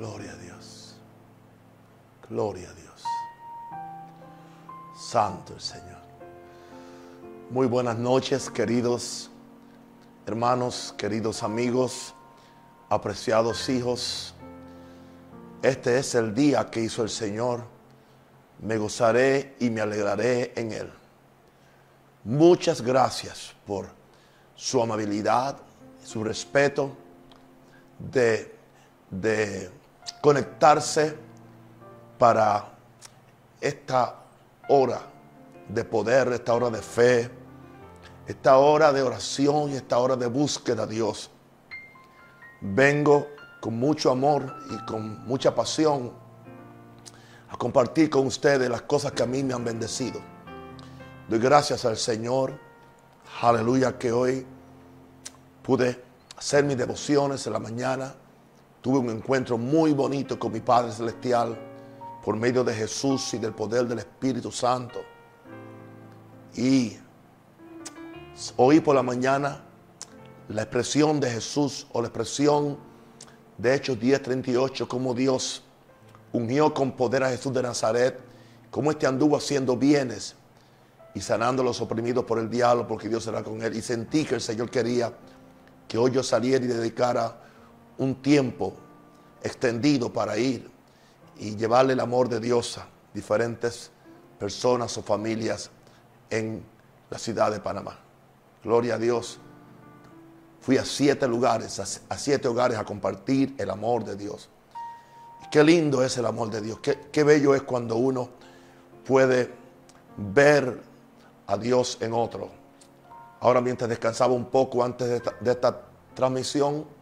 Gloria a Dios. Gloria a Dios. Santo el Señor. Muy buenas noches, queridos hermanos, queridos amigos, apreciados hijos. Este es el día que hizo el Señor. Me gozaré y me alegraré en él. Muchas gracias por su amabilidad, su respeto de, de conectarse para esta hora de poder, esta hora de fe, esta hora de oración y esta hora de búsqueda a Dios. Vengo con mucho amor y con mucha pasión a compartir con ustedes las cosas que a mí me han bendecido. Doy gracias al Señor, aleluya, que hoy pude hacer mis devociones en la mañana. Tuve un encuentro muy bonito con mi Padre Celestial por medio de Jesús y del poder del Espíritu Santo. Y oí por la mañana la expresión de Jesús o la expresión de Hechos 10:38, como Dios ungió con poder a Jesús de Nazaret, como este anduvo haciendo bienes y sanando a los oprimidos por el diablo, porque Dios era con él. Y sentí que el Señor quería que hoy yo saliera y dedicara un tiempo extendido para ir y llevarle el amor de Dios a diferentes personas o familias en la ciudad de Panamá. Gloria a Dios. Fui a siete lugares, a, siete hogares a compartir el amor de Dios. qué lindo es el amor de Dios. Qué, qué bello es cuando uno puede ver a Dios en otro. Ahora mientras descansaba un poco antes de esta, de esta transmisión,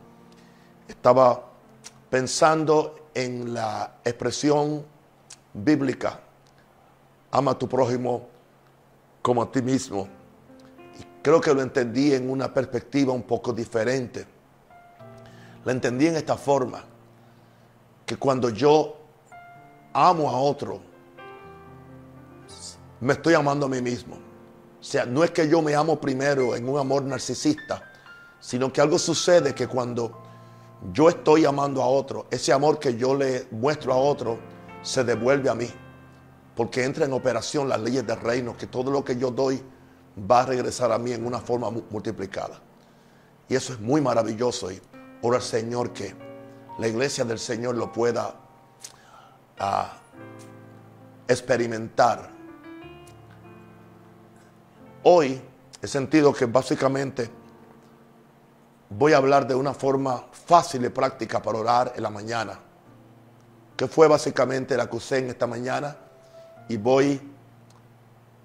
estaba pensando en la expresión bíblica, ama a tu prójimo como a ti mismo. Y creo que lo entendí en una perspectiva un poco diferente. La entendí en esta forma, que cuando yo amo a otro, me estoy amando a mí mismo. O sea, no es que yo me amo primero en un amor narcisista, sino que algo sucede que cuando yo estoy amando a otro, ese amor que yo le muestro a otro se devuelve a mí. Porque entra en operación las leyes del reino, que todo lo que yo doy va a regresar a mí en una forma multiplicada. Y eso es muy maravilloso. Y ora al Señor que la iglesia del Señor lo pueda uh, experimentar. Hoy he sentido que básicamente voy a hablar de una forma fácil y práctica para orar en la mañana, que fue básicamente la que usé en esta mañana y voy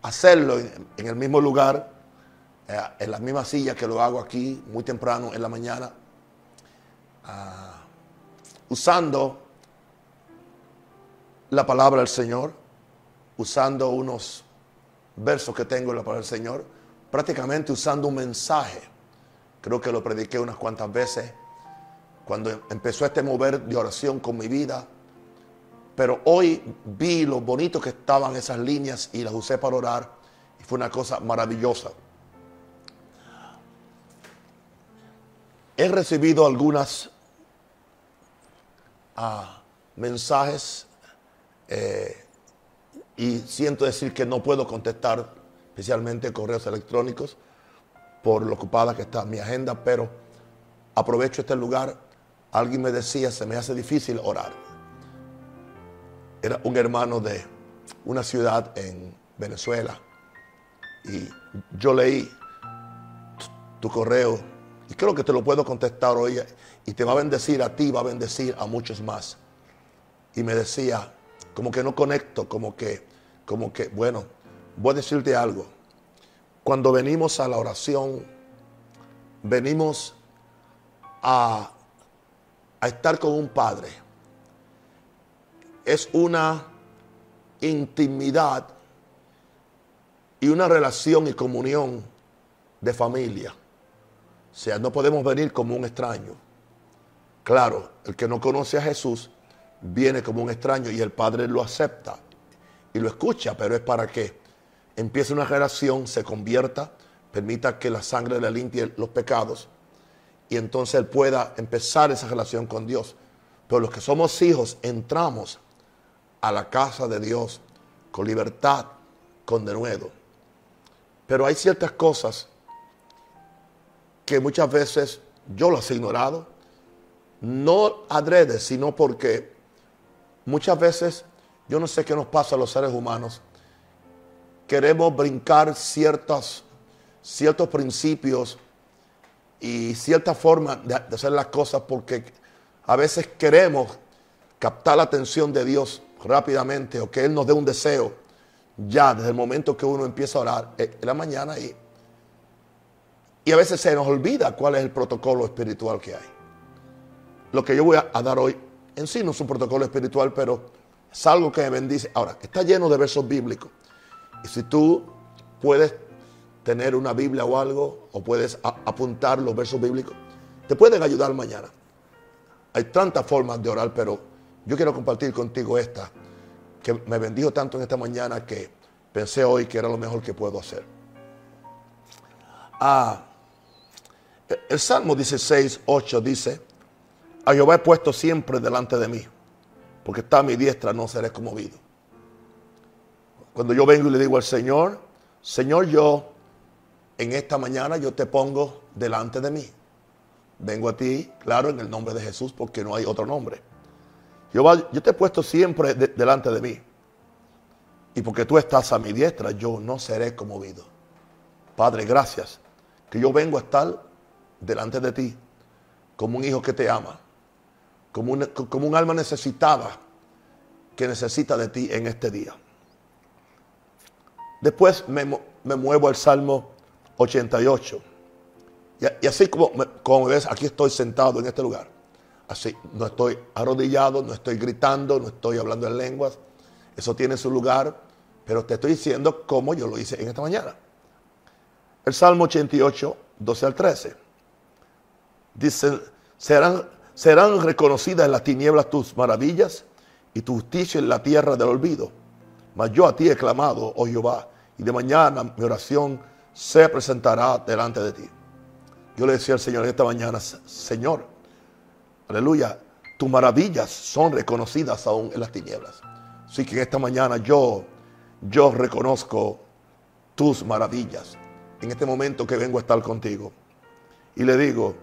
a hacerlo en, el mismo lugar, eh, en la misma silla que lo hago aquí muy temprano en la mañana, uh, usando la palabra del Señor, usando unos versos que tengo en la palabra del Señor, prácticamente usando un mensaje Creo que lo prediqué unas cuantas veces cuando empezó este mover de oración con mi vida. Pero hoy vi lo bonito que estaban esas líneas y las usé para orar. Y fue una cosa maravillosa. He recibido algunas ah, mensajes eh, y siento decir que no puedo contestar, especialmente correos electrónicos por lo ocupada que está mi agenda, pero aprovecho este lugar. Alguien me decía, se me hace difícil orar. Era un hermano de una ciudad en Venezuela y yo leí tu correo y creo que te lo puedo contestar hoy y te va a bendecir a ti, va a bendecir a muchos más. Y me decía, como que no conecto, como que, como que, bueno, voy a decirte algo. Cuando venimos a la oración, venimos a, a estar con un Padre. Es una intimidad y una relación y comunión de familia. O sea, no podemos venir como un extraño. Claro, el que no conoce a Jesús viene como un extraño y el Padre lo acepta y lo escucha, pero es para qué? Empiece una relación, se convierta, permita que la sangre le limpie los pecados y entonces él pueda empezar esa relación con Dios. Pero los que somos hijos entramos a la casa de Dios con libertad, con denuedo. Pero hay ciertas cosas que muchas veces yo las he ignorado, no adrede, sino porque muchas veces, yo no sé qué nos pasa a los seres humanos, queremos brincar ciertos, ciertos principios y cierta forma de, hacer las cosas porque a veces queremos captar la atención de Dios rápidamente o que Él nos dé un deseo ya desde el momento que uno empieza a orar en la mañana y, y a veces se nos olvida cuál es el protocolo espiritual que hay. Lo que yo voy a, dar hoy en sí no es un protocolo espiritual, pero es algo que me bendice. Ahora, está lleno de versos bíblicos. Y si tú puedes tener una Biblia o algo, o puedes apuntar los versos bíblicos, te pueden ayudar mañana. Hay tantas formas de orar, pero yo quiero compartir contigo esta que me bendijo tanto en esta mañana que pensé hoy que era lo mejor que puedo hacer. Ah, el Salmo 16, 8 dice, a Jehová he puesto siempre delante de mí, porque está a mi diestra, no seré conmovido. Cuando yo vengo y le digo al Señor, Señor, yo en esta mañana yo te pongo delante de mí. Vengo a ti, claro, en el nombre de Jesús, porque no hay otro nombre. Jehová, yo te he puesto siempre delante de mí. Y porque tú estás a mi diestra, yo no seré conmovido. Padre, gracias. Que yo vengo a estar delante de ti como un hijo que te ama. Como un, como un alma necesitada que necesita de ti en este día. Después me, muevo al Salmo 88. Y, así como, como ves, aquí estoy sentado en este lugar. Así, no estoy arrodillado, no estoy gritando, no estoy hablando en lenguas. Eso tiene su lugar, pero te estoy diciendo cómo yo lo hice en esta mañana. El Salmo 88, 12 al 13. Dice, serán, serán reconocidas en las tinieblas tus maravillas y tu justicia en la tierra del olvido. Mas yo a ti he clamado, oh Jehová, y de mañana mi oración se presentará delante de ti. Yo le decía al Señor esta mañana, Señor, Aleluya. Tus maravillas son reconocidas aún en las tinieblas. Así que esta mañana yo, yo reconozco tus maravillas. En este momento que vengo a estar contigo. Y le digo,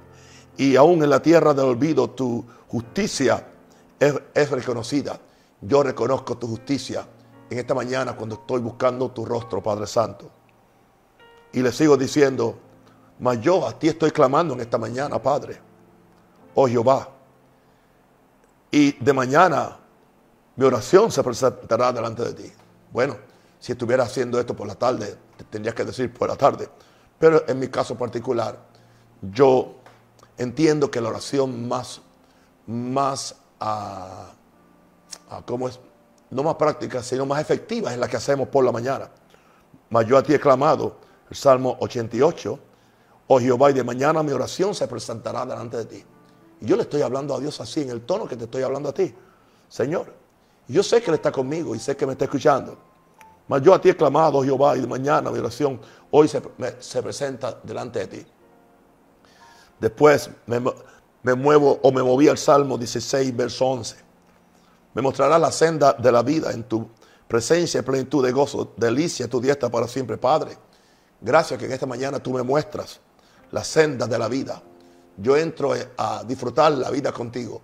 y aún en la tierra del olvido tu justicia es, es reconocida. Yo reconozco tu justicia en esta mañana cuando estoy buscando tu rostro, Padre Santo. Y le sigo diciendo, mas yo a ti estoy clamando en esta mañana, Padre oh Jehová. Y de mañana mi oración se presentará delante de ti. Bueno, si estuviera haciendo esto por la tarde, te tendrías que decir por la tarde. Pero en mi caso particular, yo entiendo que la oración más, más, uh, ¿cómo es? No más práctica, sino más efectiva es la que hacemos por la mañana. Mas yo a ti he clamado, el Salmo 88, oh Jehová, y de mañana mi oración se presentará delante de ti. Y yo le estoy hablando a Dios así, en el tono que te estoy hablando a ti. Señor, yo sé que Él está conmigo y sé que me está escuchando. Mas yo a ti he clamado, Jehová, y de mañana mi oración hoy se, presenta delante de ti. Después me, me, muevo o me moví al Salmo 16, verso 11. Me mostrará la senda de la vida en tu presencia plenitud de gozo, delicia tu diestra para siempre, Padre. Gracias que en esta mañana tú me muestras la senda de la vida yo entro a disfrutar la vida contigo.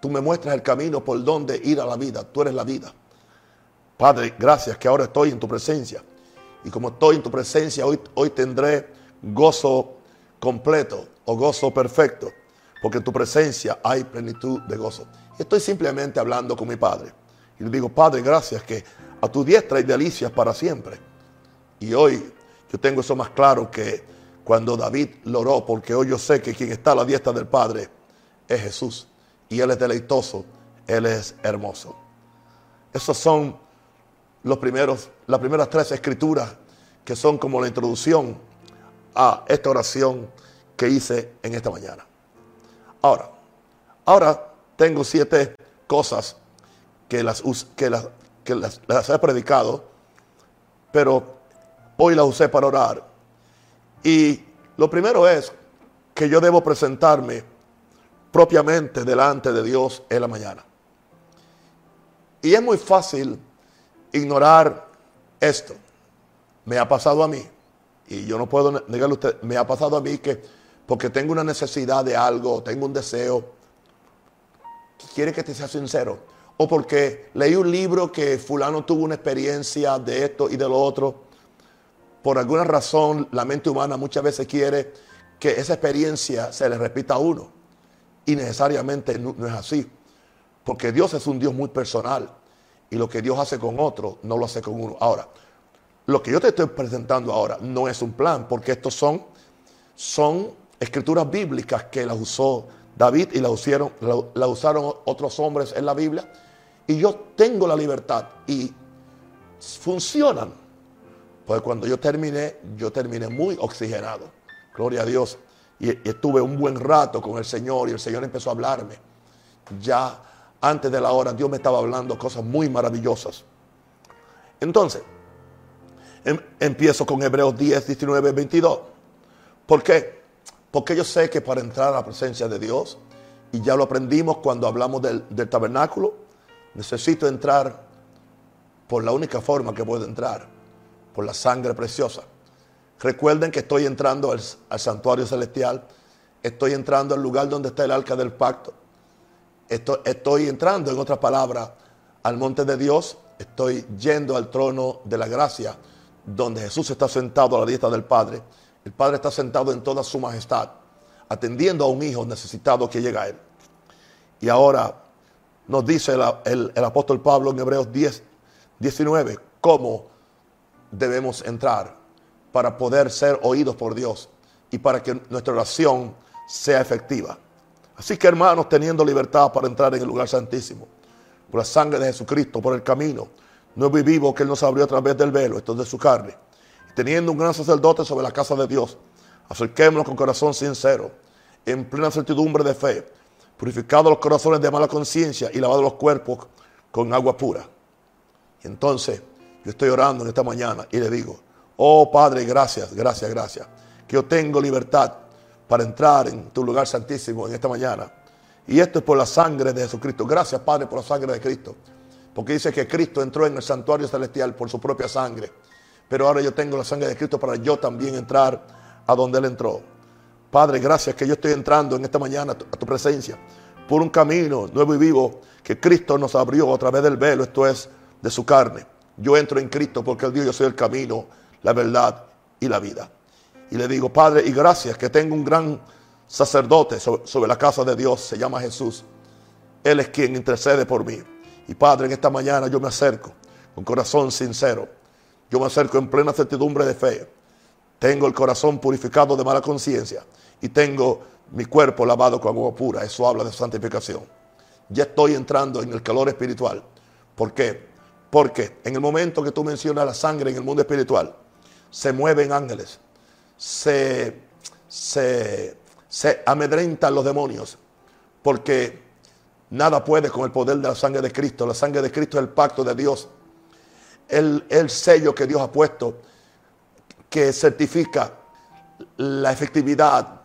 Tú me muestras el camino por donde ir a la vida. Tú eres la vida. Padre, gracias que ahora estoy en tu presencia. Y como estoy en tu presencia, hoy, hoy tendré gozo completo o gozo perfecto. Porque en tu presencia hay plenitud de gozo. Estoy simplemente hablando con mi Padre. Y le digo, Padre, gracias que a tu diestra hay delicias para siempre. Y hoy yo tengo eso más claro que cuando David lo oró, porque hoy yo sé que quien está a la diestra del Padre es Jesús. Y Él es deleitoso, Él es hermoso. Esos son los primeros, las primeras tres escrituras que son como la introducción a esta oración que hice en esta mañana. Ahora, ahora tengo siete cosas que las, que las, que las, he predicado, pero hoy las usé para orar y lo primero es que yo debo presentarme propiamente delante de Dios en la mañana. Y es muy fácil ignorar esto. Me ha pasado a mí, y yo no puedo negarle a usted, me ha pasado a mí que porque tengo una necesidad de algo, tengo un deseo, quiere que te sea sincero, o porque leí un libro que fulano tuvo una experiencia de esto y de lo otro, por alguna razón la mente humana muchas veces quiere que esa experiencia se le repita a uno. Y necesariamente no, es así. Porque Dios es un Dios muy personal. Y lo que Dios hace con otro, no lo hace con uno. Ahora, lo que yo te estoy presentando ahora no es un plan, porque estos son, son escrituras bíblicas que las usó David y las usaron, la usaron otros hombres en la Biblia. Y yo tengo la libertad y funcionan pues cuando yo terminé, yo terminé muy oxigenado. Gloria a Dios. Y, estuve un buen rato con el Señor y el Señor empezó a hablarme. Ya antes de la hora Dios me estaba hablando cosas muy maravillosas. Entonces, em, empiezo con Hebreos 10, 19, 22. ¿Por qué? Porque yo sé que para entrar a la presencia de Dios, y ya lo aprendimos cuando hablamos del, tabernáculo, necesito entrar por la única forma que puedo entrar, por la sangre preciosa. Recuerden que estoy entrando al, santuario celestial, estoy entrando al lugar donde está el arca del pacto, estoy, estoy entrando, en otras palabras, al monte de Dios, estoy yendo al trono de la gracia, donde Jesús está sentado a la diestra del Padre. El Padre está sentado en toda su majestad, atendiendo a un hijo necesitado que llega a él. Y ahora nos dice el, apóstol Pablo en Hebreos 10, 19, cómo debemos entrar para poder ser oídos por Dios y para que nuestra oración sea efectiva. Así que hermanos, teniendo libertad para entrar en el lugar santísimo, por la sangre de Jesucristo, por el camino, y vivo que Él nos abrió a través del velo, esto es de su carne, teniendo un gran sacerdote sobre la casa de Dios, acerquémonos con corazón sincero, en plena certidumbre de fe, purificados los corazones de mala conciencia y lavados los cuerpos con agua pura. Y entonces, yo estoy orando en esta mañana y le digo, oh Padre, gracias, gracias, gracias, que yo tengo libertad para entrar en tu lugar santísimo en esta mañana. Y esto es por la sangre de Jesucristo. Gracias, Padre, por la sangre de Cristo. Porque dice que Cristo entró en el santuario celestial por su propia sangre. Pero ahora yo tengo la sangre de Cristo para yo también entrar a donde Él entró. Padre, gracias que yo estoy entrando en esta mañana a tu, presencia por un camino nuevo y vivo que Cristo nos abrió a través del velo, esto es, de su carne. Yo entro en Cristo porque Él dijo, yo soy el camino, la verdad y la vida. Y le digo, Padre, y gracias que tengo un gran sacerdote sobre, la casa de Dios, se llama Jesús. Él es quien intercede por mí. Y Padre, en esta mañana yo me acerco con corazón sincero. Yo me acerco en plena certidumbre de fe. Tengo el corazón purificado de mala conciencia y tengo mi cuerpo lavado con agua pura. Eso habla de santificación. Ya estoy entrando en el calor espiritual. ¿Por qué? Porque en el momento que tú mencionas la sangre en el mundo espiritual, se mueven ángeles, se, se, se amedrentan los demonios, porque nada puede con el poder de la sangre de Cristo. La sangre de Cristo es el pacto de Dios, el, el sello que Dios ha puesto, que certifica la efectividad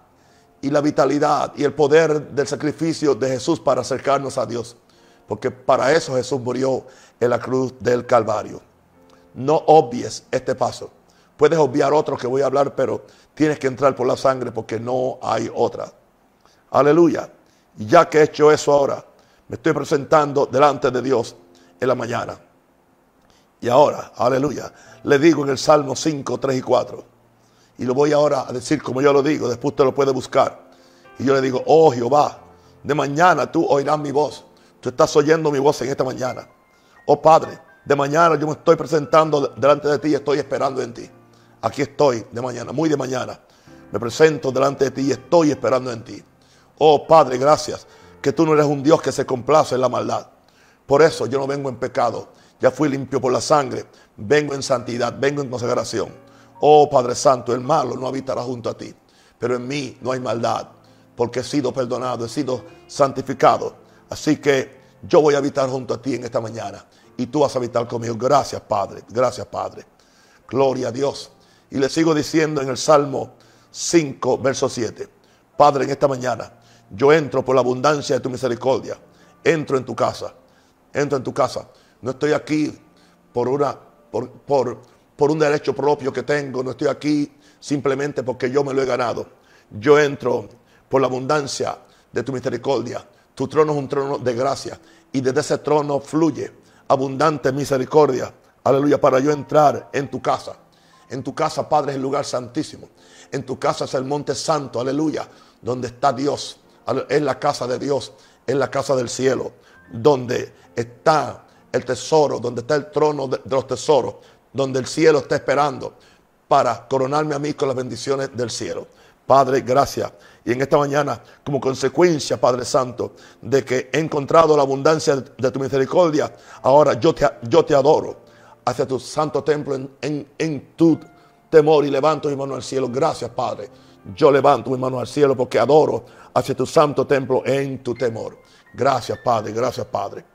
y la vitalidad y el poder del sacrificio de Jesús para acercarnos a Dios. Porque para eso Jesús murió en la cruz del Calvario. No obvies este paso. Puedes obviar otro que voy a hablar, pero tienes que entrar por la sangre porque no hay otra. Aleluya. Ya que he hecho eso ahora, me estoy presentando delante de Dios en la mañana. Y ahora, aleluya, le digo en el Salmo 5, 3 y 4. Y lo voy ahora a decir como yo lo digo, después te lo puede buscar. Y yo le digo, oh Jehová, de mañana tú oirás mi voz. Tú estás oyendo mi voz en esta mañana. Oh Padre, de mañana yo me estoy presentando delante de ti y estoy esperando en ti. Aquí estoy de mañana, muy de mañana. Me presento delante de ti y estoy esperando en ti. Oh Padre, gracias que tú no eres un Dios que se complace en la maldad. Por eso yo no vengo en pecado. Ya fui limpio por la sangre. Vengo en santidad, vengo en consagración. Oh Padre Santo, el malo no habitará junto a ti. Pero en mí no hay maldad, porque he sido perdonado, he sido santificado. Así que yo voy a habitar junto a ti en esta mañana y tú vas a habitar conmigo. Gracias, Padre. Gracias, Padre. Gloria a Dios. Y le sigo diciendo en el Salmo 5, verso 7. Padre, en esta mañana Yo entro por la abundancia de tu misericordia. Entro en tu casa. Entro en tu casa. No estoy aquí por una por, por, por un derecho propio que tengo. No estoy aquí simplemente porque yo me lo he ganado. Yo entro por la abundancia de tu misericordia. Tu trono es un trono de gracia y desde ese trono fluye abundante misericordia. Aleluya, para yo entrar en tu casa. En tu casa, Padre, es el lugar santísimo. En tu casa es el monte santo, aleluya, donde está Dios. Es la casa de Dios, es la casa del cielo, donde está el tesoro, donde está el trono de, los tesoros, donde el cielo está esperando para coronarme a mí con las bendiciones del cielo. Padre, gracias. Y en esta mañana, como consecuencia, Padre Santo, de que he encontrado la abundancia de tu misericordia, ahora yo te, yo te adoro hacia tu santo templo en, en tu temor y levanto mi mano al cielo. Gracias, Padre. Yo levanto mi mano al cielo porque adoro hacia tu santo templo en tu temor. Gracias, Padre. Gracias, Padre.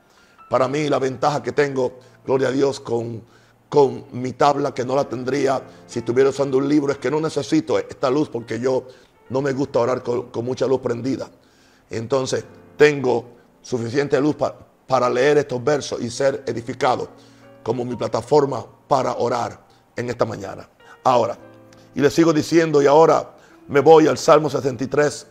Para mí la ventaja que tengo, gloria a Dios, con, con mi tabla que no la tendría si estuviera usando un libro, es que no necesito esta luz porque yo no me gusta orar con, mucha luz prendida. Entonces tengo suficiente luz para leer estos versos y ser edificado como mi plataforma para orar en esta mañana. Ahora, y le sigo diciendo, y ahora me voy al Salmo 63,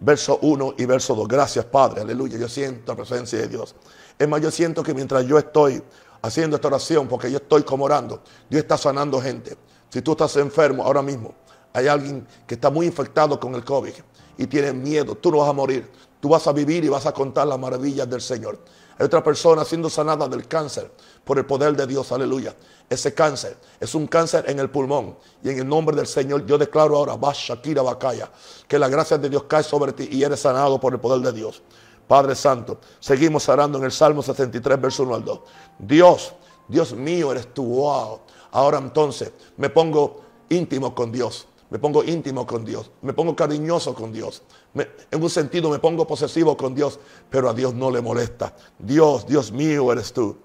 verso 1 y verso 2. Gracias, Padre, aleluya. Yo siento la presencia de Dios. Es más, yo siento que mientras yo estoy haciendo esta oración, porque yo estoy como orando, Dios está sanando gente. Si tú estás enfermo ahora mismo, hay alguien que está muy infectado con el COVID y tiene miedo, tú no vas a morir, tú vas a vivir y vas a contar las maravillas del Señor. Hay otra persona siendo sanada del cáncer por el poder de Dios, aleluya. Ese cáncer es un cáncer en el pulmón. Y en el nombre del Señor yo declaro ahora, Shakira Bakaya, que la gracia de Dios cae sobre ti y eres sanado por el poder de Dios. Padre Santo, seguimos orando en el Salmo 73, verso 1 al 2. Dios, Dios mío eres tú, wow. Ahora entonces me pongo íntimo con Dios me pongo íntimo con Dios, me pongo cariñoso con Dios. en un sentido me pongo posesivo con Dios, pero a Dios no le molesta. Dios, Dios mío eres tú.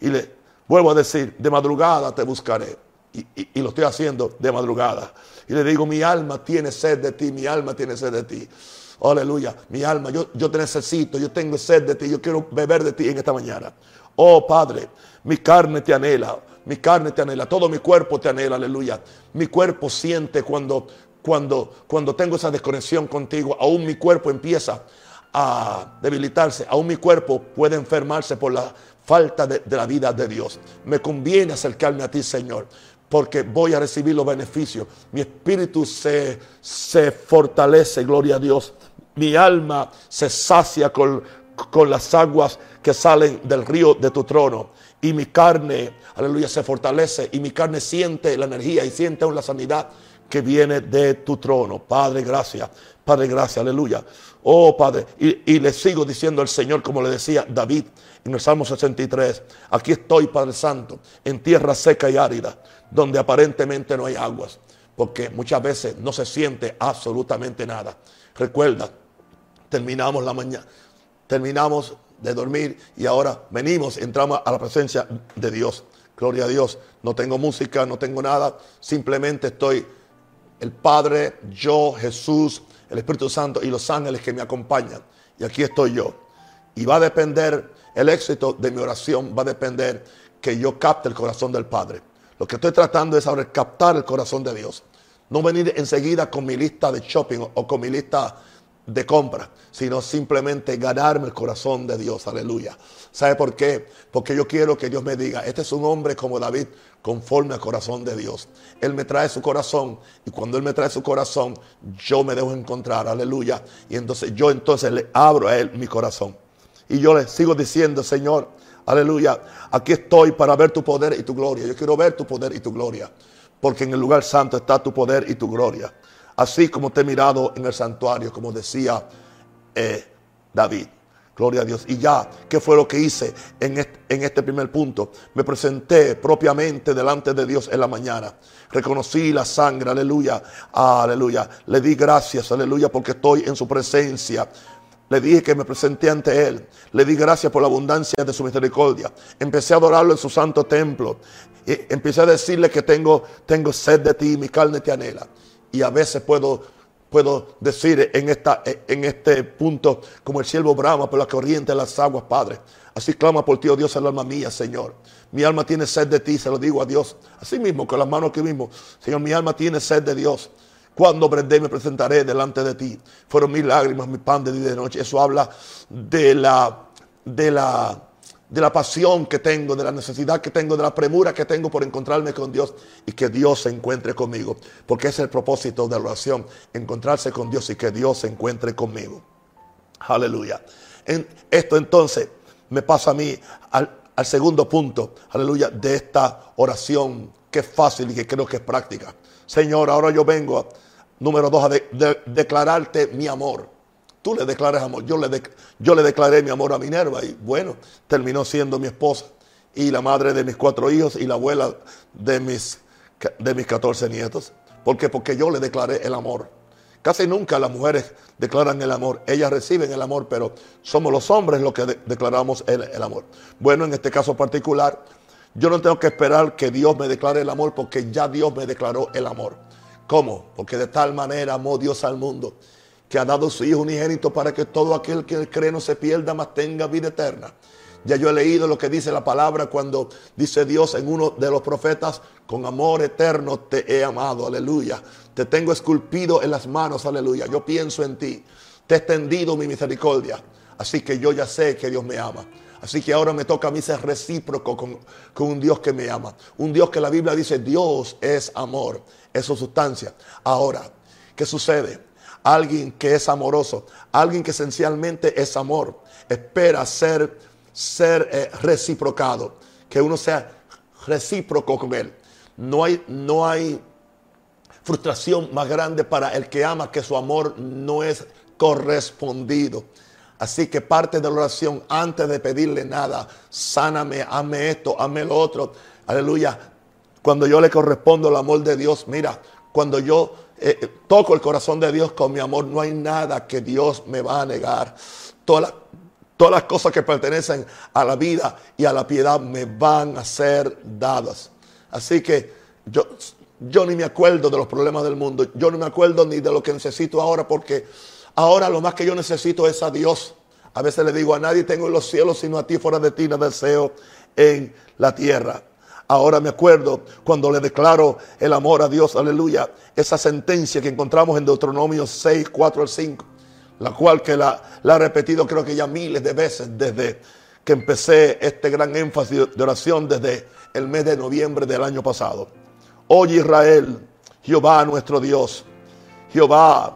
Y le vuelvo a decir, de madrugada te buscaré. Y, lo estoy haciendo de madrugada. Y le digo, mi alma tiene sed de ti, mi alma tiene sed de ti. Aleluya, mi alma, yo, yo te necesito, yo tengo sed de ti, yo quiero beber de ti en esta mañana. Oh Padre, mi carne te anhela, mi carne te anhela, todo mi cuerpo te anhela, aleluya. Mi cuerpo siente cuando, cuando, cuando tengo esa desconexión contigo, aún mi cuerpo empieza a debilitarse, aún mi cuerpo puede enfermarse por la falta de, la vida de Dios. Me conviene acercarme a ti, Señor porque voy a recibir los beneficios. Mi espíritu se, se fortalece, gloria a Dios. Mi alma se sacia con, con las aguas que salen del río de tu trono. Y mi carne, aleluya, se fortalece. Y mi carne siente la energía y siente aún la sanidad que viene de tu trono. Padre, gracias. Padre, gracias. Aleluya. Oh, Padre. Y, le sigo diciendo al Señor, como le decía David en el Salmo 63. Aquí estoy, Padre Santo, en tierra seca y árida, donde aparentemente no hay aguas. Porque muchas veces no se siente absolutamente nada. Recuerda, terminamos la mañana terminamos de dormir y ahora venimos, entramos a la presencia de Dios. Gloria a Dios. No tengo música, no tengo nada. Simplemente estoy el Padre, yo, Jesús, el Espíritu Santo y los ángeles que me acompañan. Y aquí estoy yo. Y va a depender, el éxito de mi oración va a depender que yo capte el corazón del Padre. Lo que estoy tratando es ahora captar el corazón de Dios. No venir enseguida con mi lista de shopping o con mi lista de compra, sino simplemente ganarme el corazón de Dios. Aleluya. ¿Sabe por qué? Porque yo quiero que Dios me diga, este es un hombre como David, conforme al corazón de Dios. Él me trae su corazón y cuando Él me trae su corazón, yo me dejo encontrar. Aleluya. Y entonces yo entonces le abro a Él mi corazón. Y yo le sigo diciendo, Señor, aleluya, aquí estoy para ver tu poder y tu gloria. Yo quiero ver tu poder y tu gloria. Porque en el lugar santo está tu poder y tu gloria así como te he mirado en el santuario, como decía eh, David. Gloria a Dios. Y ya, ¿qué fue lo que hice en este, primer punto? Me presenté propiamente delante de Dios en la mañana. Reconocí la sangre, aleluya, aleluya. Le di gracias, aleluya, porque estoy en su presencia. Le dije que me presenté ante Él. Le di gracias por la abundancia de su misericordia. Empecé a adorarlo en su santo templo. Y empecé a decirle que tengo, tengo sed de ti, mi carne te anhela y a veces puedo puedo decir en, esta, en este punto, como el siervo brama por la corriente de las aguas, Padre. Así clama por ti, oh Dios, el alma mía, Señor. Mi alma tiene sed de ti, se lo digo a Dios. Así mismo, con las manos que mismo. Señor, mi alma tiene sed de Dios. Cuando brindé me presentaré delante de ti. Fueron mis lágrimas, mi pan de día y de noche. Eso habla de la, de la, de la pasión que tengo, de la necesidad que tengo, de la premura que tengo por encontrarme con Dios y que Dios se encuentre conmigo. Porque es el propósito de la oración, encontrarse con Dios y que Dios se encuentre conmigo. Aleluya. En esto entonces me pasa a mí al, segundo punto, aleluya, de esta oración que es fácil y que creo que es práctica. Señor, ahora yo vengo, número dos, a declararte mi amor. Tú le declaras amor. Yo le, yo le declaré mi amor a Minerva y bueno, terminó siendo mi esposa y la madre de mis cuatro hijos y la abuela de mis, de mis 14 nietos. ¿Por qué? Porque yo le declaré el amor. Casi nunca las mujeres declaran el amor. Ellas reciben el amor, pero somos los hombres los que declaramos el, el, amor. Bueno, en este caso particular, yo no tengo que esperar que Dios me declare el amor porque ya Dios me declaró el amor. ¿Cómo? Porque de tal manera amó Dios al mundo que ha dado su Hijo unigénito para que todo aquel que cree no se pierda, mas tenga vida eterna. Ya yo he leído lo que dice la palabra cuando dice Dios en uno de los profetas, con amor eterno te he amado, aleluya. Te tengo esculpido en las manos, aleluya. Yo pienso en ti, te he extendido mi misericordia. Así que yo ya sé que Dios me ama. Así que ahora me toca a mí ser recíproco con, con, un Dios que me ama. Un Dios que la Biblia dice, Dios es amor, es su sustancia. Ahora, ¿qué sucede? Alguien que es amoroso, alguien que esencialmente es amor, espera ser, ser eh, reciprocado, que uno sea recíproco con él. No hay, no hay frustración más grande para el que ama que su amor no es correspondido. Así que parte de la oración antes de pedirle nada, sáname, ame esto, ame lo otro. Aleluya. Cuando yo le correspondo el amor de Dios, mira, cuando yo eh, eh, toco el corazón de Dios con mi amor, no hay nada que Dios me va a negar. Todas todas las cosas que pertenecen a la vida y a la piedad me van a ser dadas. Así que yo, yo ni me acuerdo de los problemas del mundo. Yo no me acuerdo ni de lo que necesito ahora porque ahora lo más que yo necesito es a Dios. A veces le digo a nadie tengo en los cielos sino a ti fuera de ti no deseo en la tierra. Ahora me acuerdo cuando le declaro el amor a Dios, aleluya, esa sentencia que encontramos en Deuteronomio 6, 4 al 5, la cual que la, la he repetido creo que ya miles de veces desde que empecé este gran énfasis de oración desde el mes de noviembre del año pasado. Oye Israel, Jehová nuestro Dios, Jehová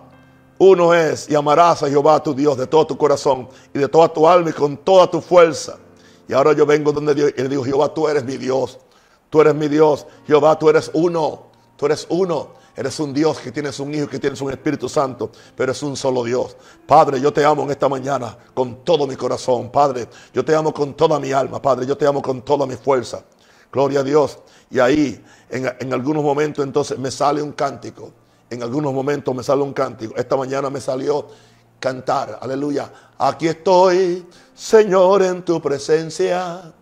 uno es y amarás a Jehová tu Dios de todo tu corazón y de toda tu alma y con toda tu fuerza. Y ahora yo vengo donde Dios y le digo, Jehová tú eres mi Dios Tú eres mi Dios. Jehová, tú eres uno. Tú eres uno. Eres un Dios que tienes un Hijo, que tienes un Espíritu Santo, pero es un solo Dios. Padre, yo te amo en esta mañana con todo mi corazón. Padre, yo te amo con toda mi alma. Padre, yo te amo con toda mi fuerza. Gloria a Dios. Y ahí, en, en algunos momentos, entonces me sale un cántico. En algunos momentos me sale un cántico. Esta mañana me salió cantar. Aleluya. Aquí estoy, Señor, en tu presencia.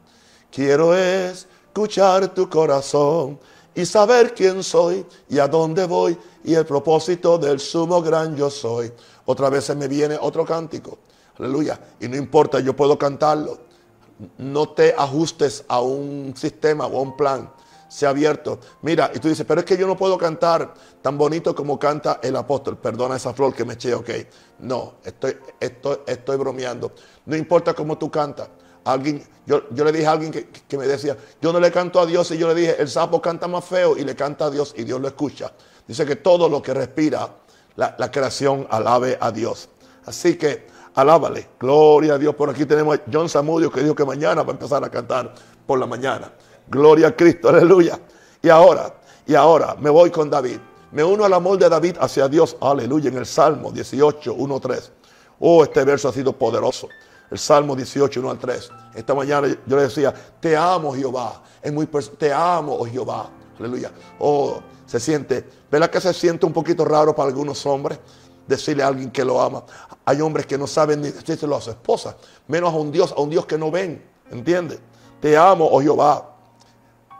Quiero es escuchar tu corazón y saber quién soy y a dónde voy y el propósito del sumo gran yo soy. Otra vez se me viene otro cántico. Aleluya. Y no importa, yo puedo cantarlo. No te ajustes a un sistema o a un plan. Sea abierto. Mira, y tú dices, pero es que yo no puedo cantar tan bonito como canta el apóstol. Perdona esa flor que me eché, ok. No, estoy, estoy, estoy bromeando. No importa cómo tú cantas. Alguien, yo, le dije a alguien que, me decía, yo no le canto a Dios y yo le dije, el sapo canta más feo y le canta a Dios y Dios lo escucha. Dice que todo lo que respira, la, creación alabe a Dios. Así que alábale, gloria a Dios. Por aquí tenemos a John Samudio que dijo que mañana va a empezar a cantar por la mañana. Gloria a Cristo, aleluya. Y ahora, y ahora me voy con David. Me uno al amor de David hacia Dios, aleluya, en el Salmo 18, 1, 3. Oh, este verso ha sido poderoso el Salmo 18, 1 al 3. Esta mañana yo le decía, te amo Jehová. Es muy te amo, oh Jehová. Aleluya. Oh, se siente, ¿verdad que se siente un poquito raro para algunos hombres? Decirle a alguien que lo ama. Hay hombres que no saben ni decírselo a su esposa, menos a un Dios, a un Dios que no ven. ¿Entiendes? Te amo, oh Jehová,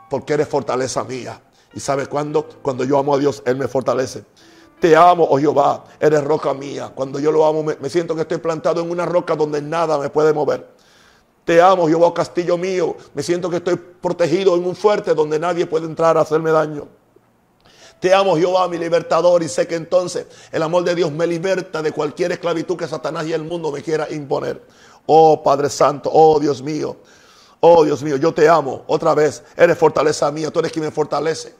porque eres fortaleza mía. ¿Y sabe cuándo? Cuando yo amo a Dios, Él me fortalece. Te amo, oh Jehová, eres roca mía. Cuando yo lo amo, me, siento que estoy plantado en una roca donde nada me puede mover. Te amo, Jehová, castillo mío. Me siento que estoy protegido en un fuerte donde nadie puede entrar a hacerme daño. Te amo, Jehová, mi libertador, y sé que entonces el amor de Dios me liberta de cualquier esclavitud que Satanás y el mundo me quiera imponer. Oh Padre Santo, oh Dios mío, oh Dios mío, yo te amo. Otra vez, eres fortaleza mía, tú eres quien me fortalece.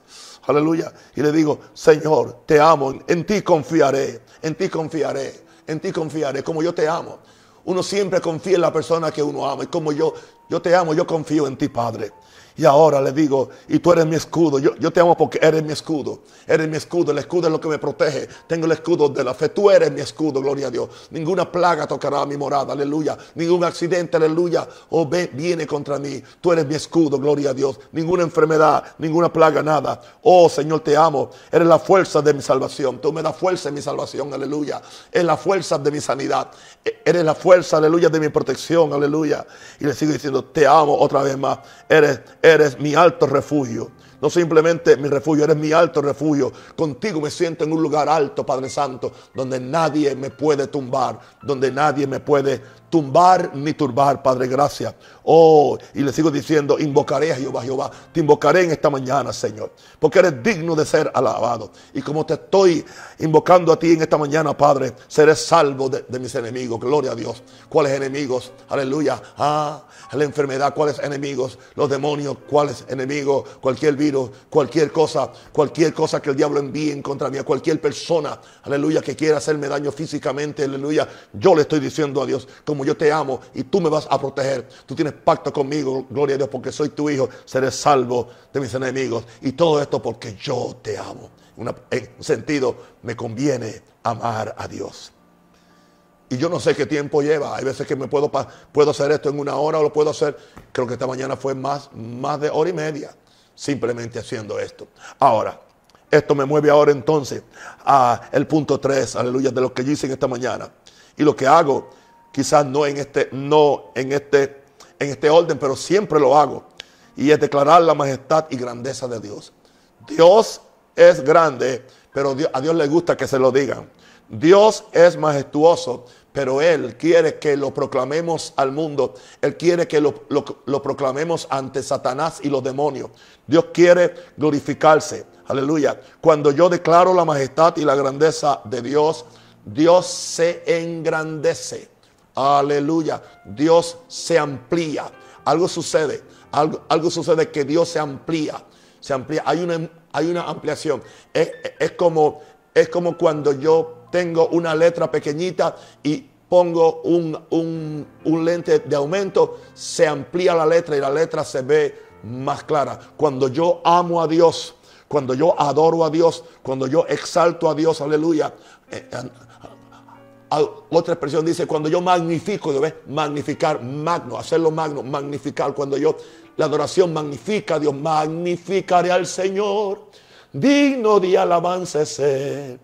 Aleluya. Y le digo, Señor, te amo, en ti confiaré, en ti confiaré, en ti confiaré, como yo te amo. Uno siempre confía en la persona que uno ama. Y como yo, yo te amo, yo confío en ti, Padre. Y ahora le digo, y tú eres mi escudo. Yo, te amo porque eres mi escudo. Eres mi escudo. El escudo es lo que me protege. Tengo el escudo de la fe. Tú eres mi escudo, gloria a Dios. Ninguna plaga tocará mi morada, aleluya. Ningún accidente, aleluya. O oh, viene contra mí. Tú eres mi escudo, gloria a Dios. Ninguna enfermedad, ninguna plaga, nada. Oh Señor, te amo. Eres la fuerza de mi salvación. Tú me das fuerza en mi salvación, aleluya. Es la fuerza de mi sanidad. Eres la fuerza, aleluya, de mi protección, aleluya. Y le sigo diciendo, te amo otra vez más. Eres eres mi alto refugio. No simplemente mi refugio, eres mi alto refugio. Contigo me siento en un lugar alto, Padre Santo, donde nadie me puede tumbar, donde nadie me puede tumbar ni turbar, Padre, gracias. Oh, y le sigo diciendo, invocaré a Jehová, Jehová, te invocaré en esta mañana, Señor, porque eres digno de ser alabado. Y como te estoy invocando a ti en esta mañana, Padre, seré salvo de, mis enemigos, gloria a Dios. ¿Cuáles enemigos? Aleluya. Ah, la enfermedad, ¿cuáles enemigos? Los demonios, ¿cuáles enemigos? Cualquier virus, cualquier cosa, cualquier cosa que el diablo envíe en contra mía, cualquier persona, aleluya, que quiera hacerme daño físicamente, aleluya, yo le estoy diciendo a Dios, como yo te amo y tú me vas a proteger. Tú tienes pacto conmigo, gloria a Dios, porque soy tu hijo, seré salvo de mis enemigos. Y todo esto porque yo te amo. en un sentido, me conviene amar a Dios. Y yo no sé qué tiempo lleva. Hay veces que me puedo, puedo hacer esto en una hora o lo puedo hacer. Creo que esta mañana fue más, más de hora y media simplemente haciendo esto. Ahora, esto me mueve ahora entonces a el punto 3, aleluya, de lo que yo hice en esta mañana. Y lo que hago quizás no en este, no en este, en este orden, pero siempre lo hago. Y es declarar la majestad y grandeza de Dios. Dios es grande, pero a Dios le gusta que se lo digan. Dios es majestuoso, pero Él quiere que lo proclamemos al mundo. Él quiere que lo, lo, proclamemos ante Satanás y los demonios. Dios quiere glorificarse. Aleluya. Cuando yo declaro la majestad y la grandeza de Dios, Dios se engrandece. Aleluya. Dios se amplía. Algo sucede. Algo, algo sucede que Dios se amplía. Se amplía. Hay una, hay una ampliación. Es, es, como, es como cuando yo tengo una letra pequeñita y pongo un, un, lente de aumento, se amplía la letra y la letra se ve más clara. Cuando yo amo a Dios, cuando yo adoro a Dios, cuando yo exalto a Dios, aleluya, eh, otra expresión dice, cuando yo magnifico, ¿ves? magnificar, magno, hacerlo magno, magnificar, cuando yo, la adoración magnifica a Dios, magnificaré al Señor, digno de alabanza ser.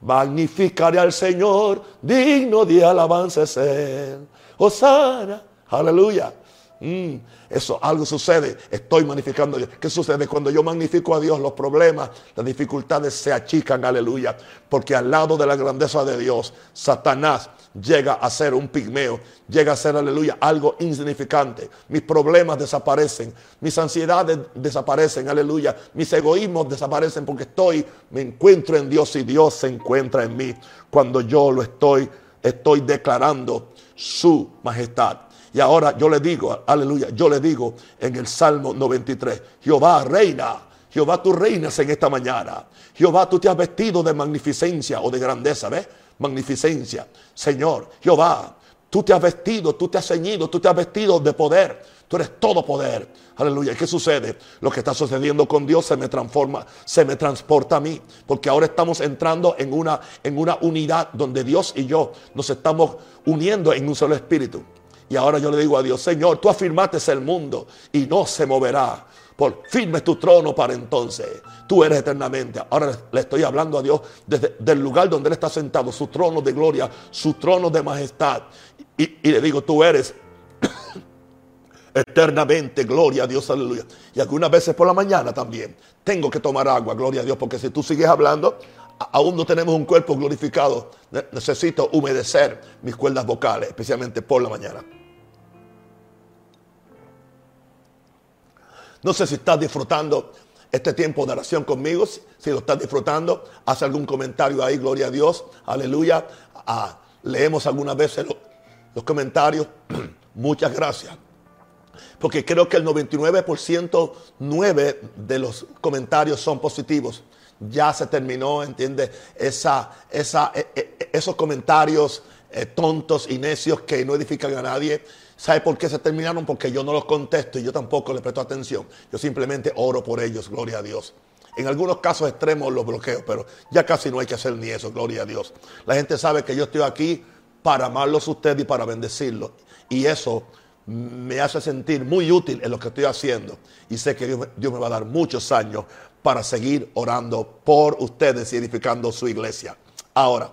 Magnificaré al Señor, digno de alabanza ser. Osana, aleluya. Mm, eso, algo sucede. Estoy magnificando a Dios. ¿Qué sucede? Cuando yo magnifico a Dios, los problemas, las dificultades se achican, aleluya. Porque al lado de la grandeza de Dios, Satanás llega a ser un pigmeo, llega a ser, aleluya, algo insignificante. Mis problemas desaparecen, mis ansiedades desaparecen, aleluya. Mis egoísmos desaparecen porque estoy, me encuentro en Dios y Dios se encuentra en mí. Cuando yo lo estoy, estoy declarando su majestad. Y ahora yo le digo, aleluya, yo le digo en el Salmo 93, Jehová reina, Jehová tú reinas en esta mañana. Jehová tú te has vestido de magnificencia o de grandeza, ¿ves? Magnificencia. Señor, Jehová, tú te has vestido, tú te has ceñido, tú te has vestido de poder. Tú eres todo poder. Aleluya. ¿Y qué sucede? Lo que está sucediendo con Dios se me transforma, se me transporta a mí. Porque ahora estamos entrando en una, en una unidad donde Dios y yo nos estamos uniendo en un solo espíritu. Y ahora yo le digo a Dios, Señor, tú afirmaste el mundo y no se moverá. Por firme tu trono para entonces. Tú eres eternamente. Ahora le estoy hablando a Dios desde el lugar donde Él está sentado, su trono de gloria, su trono de majestad. Y, y le digo, tú eres eternamente, gloria a Dios, aleluya. Y algunas veces por la mañana también tengo que tomar agua, gloria a Dios, porque si tú sigues hablando, aún no tenemos un cuerpo glorificado, necesito humedecer mis cuerdas vocales, especialmente por la mañana. No sé si estás disfrutando este tiempo de oración conmigo. Si lo estás disfrutando, haz algún comentario ahí, gloria a Dios, aleluya. Ah, leemos algunas veces los comentarios. Muchas gracias. Porque creo que el 99% 9 de los comentarios son positivos. Ya se terminó, ¿entiendes? Esa, e, e, esos comentarios eh, tontos y necios que no edifican a nadie. ¿Sabe por qué se terminaron? Porque yo no los contesto y yo tampoco les presto atención. Yo simplemente oro por ellos, gloria a Dios. En algunos casos extremos los bloqueo, pero ya casi no hay que hacer ni eso, gloria a Dios. La gente sabe que yo estoy aquí para amarlos a ustedes y para bendecirlos. Y eso me hace sentir muy útil en lo que estoy haciendo. Y sé que Dios, me va a dar muchos años para seguir orando por ustedes y edificando su iglesia. Ahora,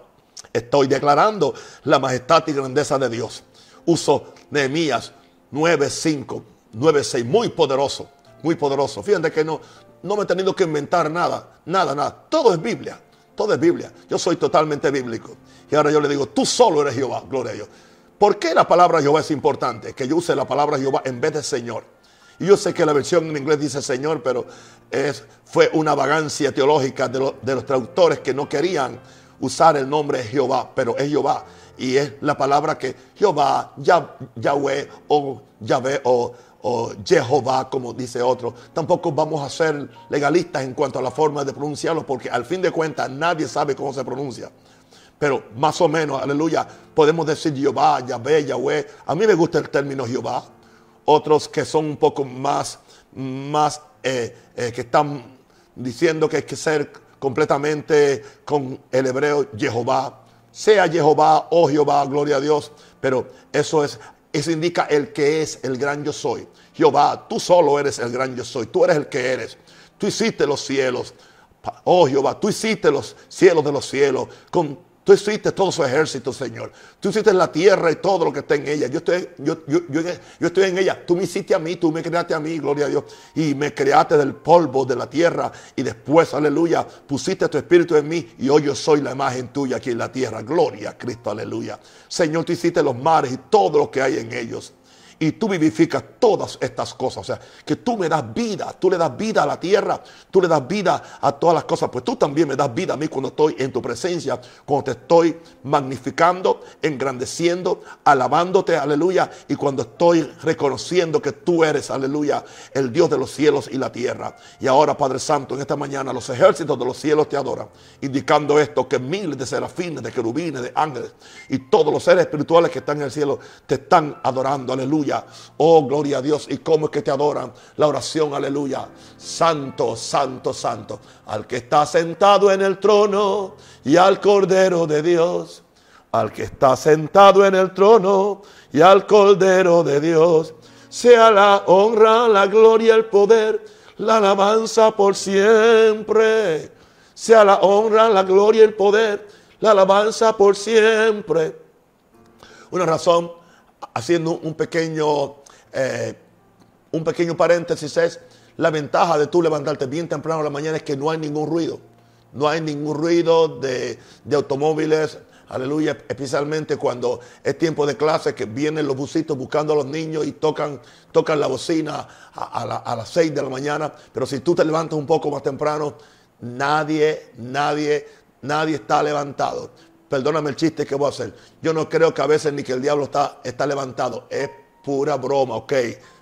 estoy declarando la majestad y grandeza de Dios. Uso Nehemías 9.5, 9.6, muy poderoso, muy poderoso. Fíjense que no, no me he tenido que inventar nada, nada, nada. Todo es Biblia, todo es Biblia. Yo soy totalmente bíblico. Y ahora yo le digo, tú solo eres Jehová, gloria a Dios. ¿Por qué la palabra Jehová es importante? Que yo use la palabra Jehová en vez de Señor. Y yo sé que la versión en inglés dice Señor, pero es, fue una vagancia teológica de, de los traductores que no querían usar el nombre Jehová, pero es Jehová. Y es la palabra que Jehová, Yahweh o Yahvé o, Jehová, como dice otro. Tampoco vamos a ser legalistas en cuanto a la forma de pronunciarlo, porque al fin de cuentas nadie sabe cómo se pronuncia. Pero más o menos, aleluya, podemos decir Jehová, Yahvé, Yahweh. A mí me gusta el término Jehová. Otros que son un poco más, más, eh, eh, que están diciendo que hay que ser completamente con el hebreo Jehová. Sea Jehová o Jehová, gloria a Dios. Pero eso es, eso indica el que es el gran yo soy. Jehová, tú solo eres el gran yo soy. Tú eres el que eres. Tú hiciste los cielos. Oh Jehová, tú hiciste los cielos de los cielos con Tú hiciste todo su ejército, Señor. Tú hiciste la tierra y todo lo que está en ella. Yo estoy, yo, estoy en ella. Tú me hiciste a mí, tú me creaste a mí, gloria a Dios. Y me creaste del polvo de la tierra. Y después, aleluya, pusiste tu espíritu en mí. Y hoy yo soy la imagen tuya aquí en la tierra. Gloria a Cristo, aleluya. Señor, tú hiciste los mares y todo lo que hay en ellos y tú vivificas todas estas cosas. O sea, que tú me das vida, tú le das vida a la tierra, tú le das vida a todas las cosas. Pues tú también me das vida a mí cuando estoy en tu presencia, cuando te estoy magnificando, engrandeciendo, alabándote, aleluya. Y cuando estoy reconociendo que tú eres, aleluya, el Dios de los cielos y la tierra. Y ahora, Padre Santo, en esta mañana los ejércitos de los cielos te adoran, indicando esto, que miles de serafines, de querubines, de ángeles y todos los seres espirituales que están en el cielo te están adorando, aleluya Oh, gloria a Dios. ¿Y cómo es que te adoran? La oración, aleluya. Santo, santo, santo. Al que está sentado en el trono y al Cordero de Dios. Al que está sentado en el trono y al Cordero de Dios. Sea la honra, la gloria, el poder, la alabanza por siempre. Sea la honra, la gloria, el poder, la alabanza por siempre. Una razón haciendo un pequeño, eh, un pequeño paréntesis es la ventaja de tú levantarte bien temprano en la mañana es que no hay ningún ruido. No hay ningún ruido de, automóviles, aleluya, especialmente cuando es tiempo de clase que vienen los busitos buscando a los niños y tocan, tocan la bocina a, a las 6 de la mañana. Pero si tú te levantas un poco más temprano, nadie, nadie, nadie está levantado perdóname el chiste que voy a hacer. Yo no creo que a veces ni que el diablo está, está levantado. Es pura broma, ok.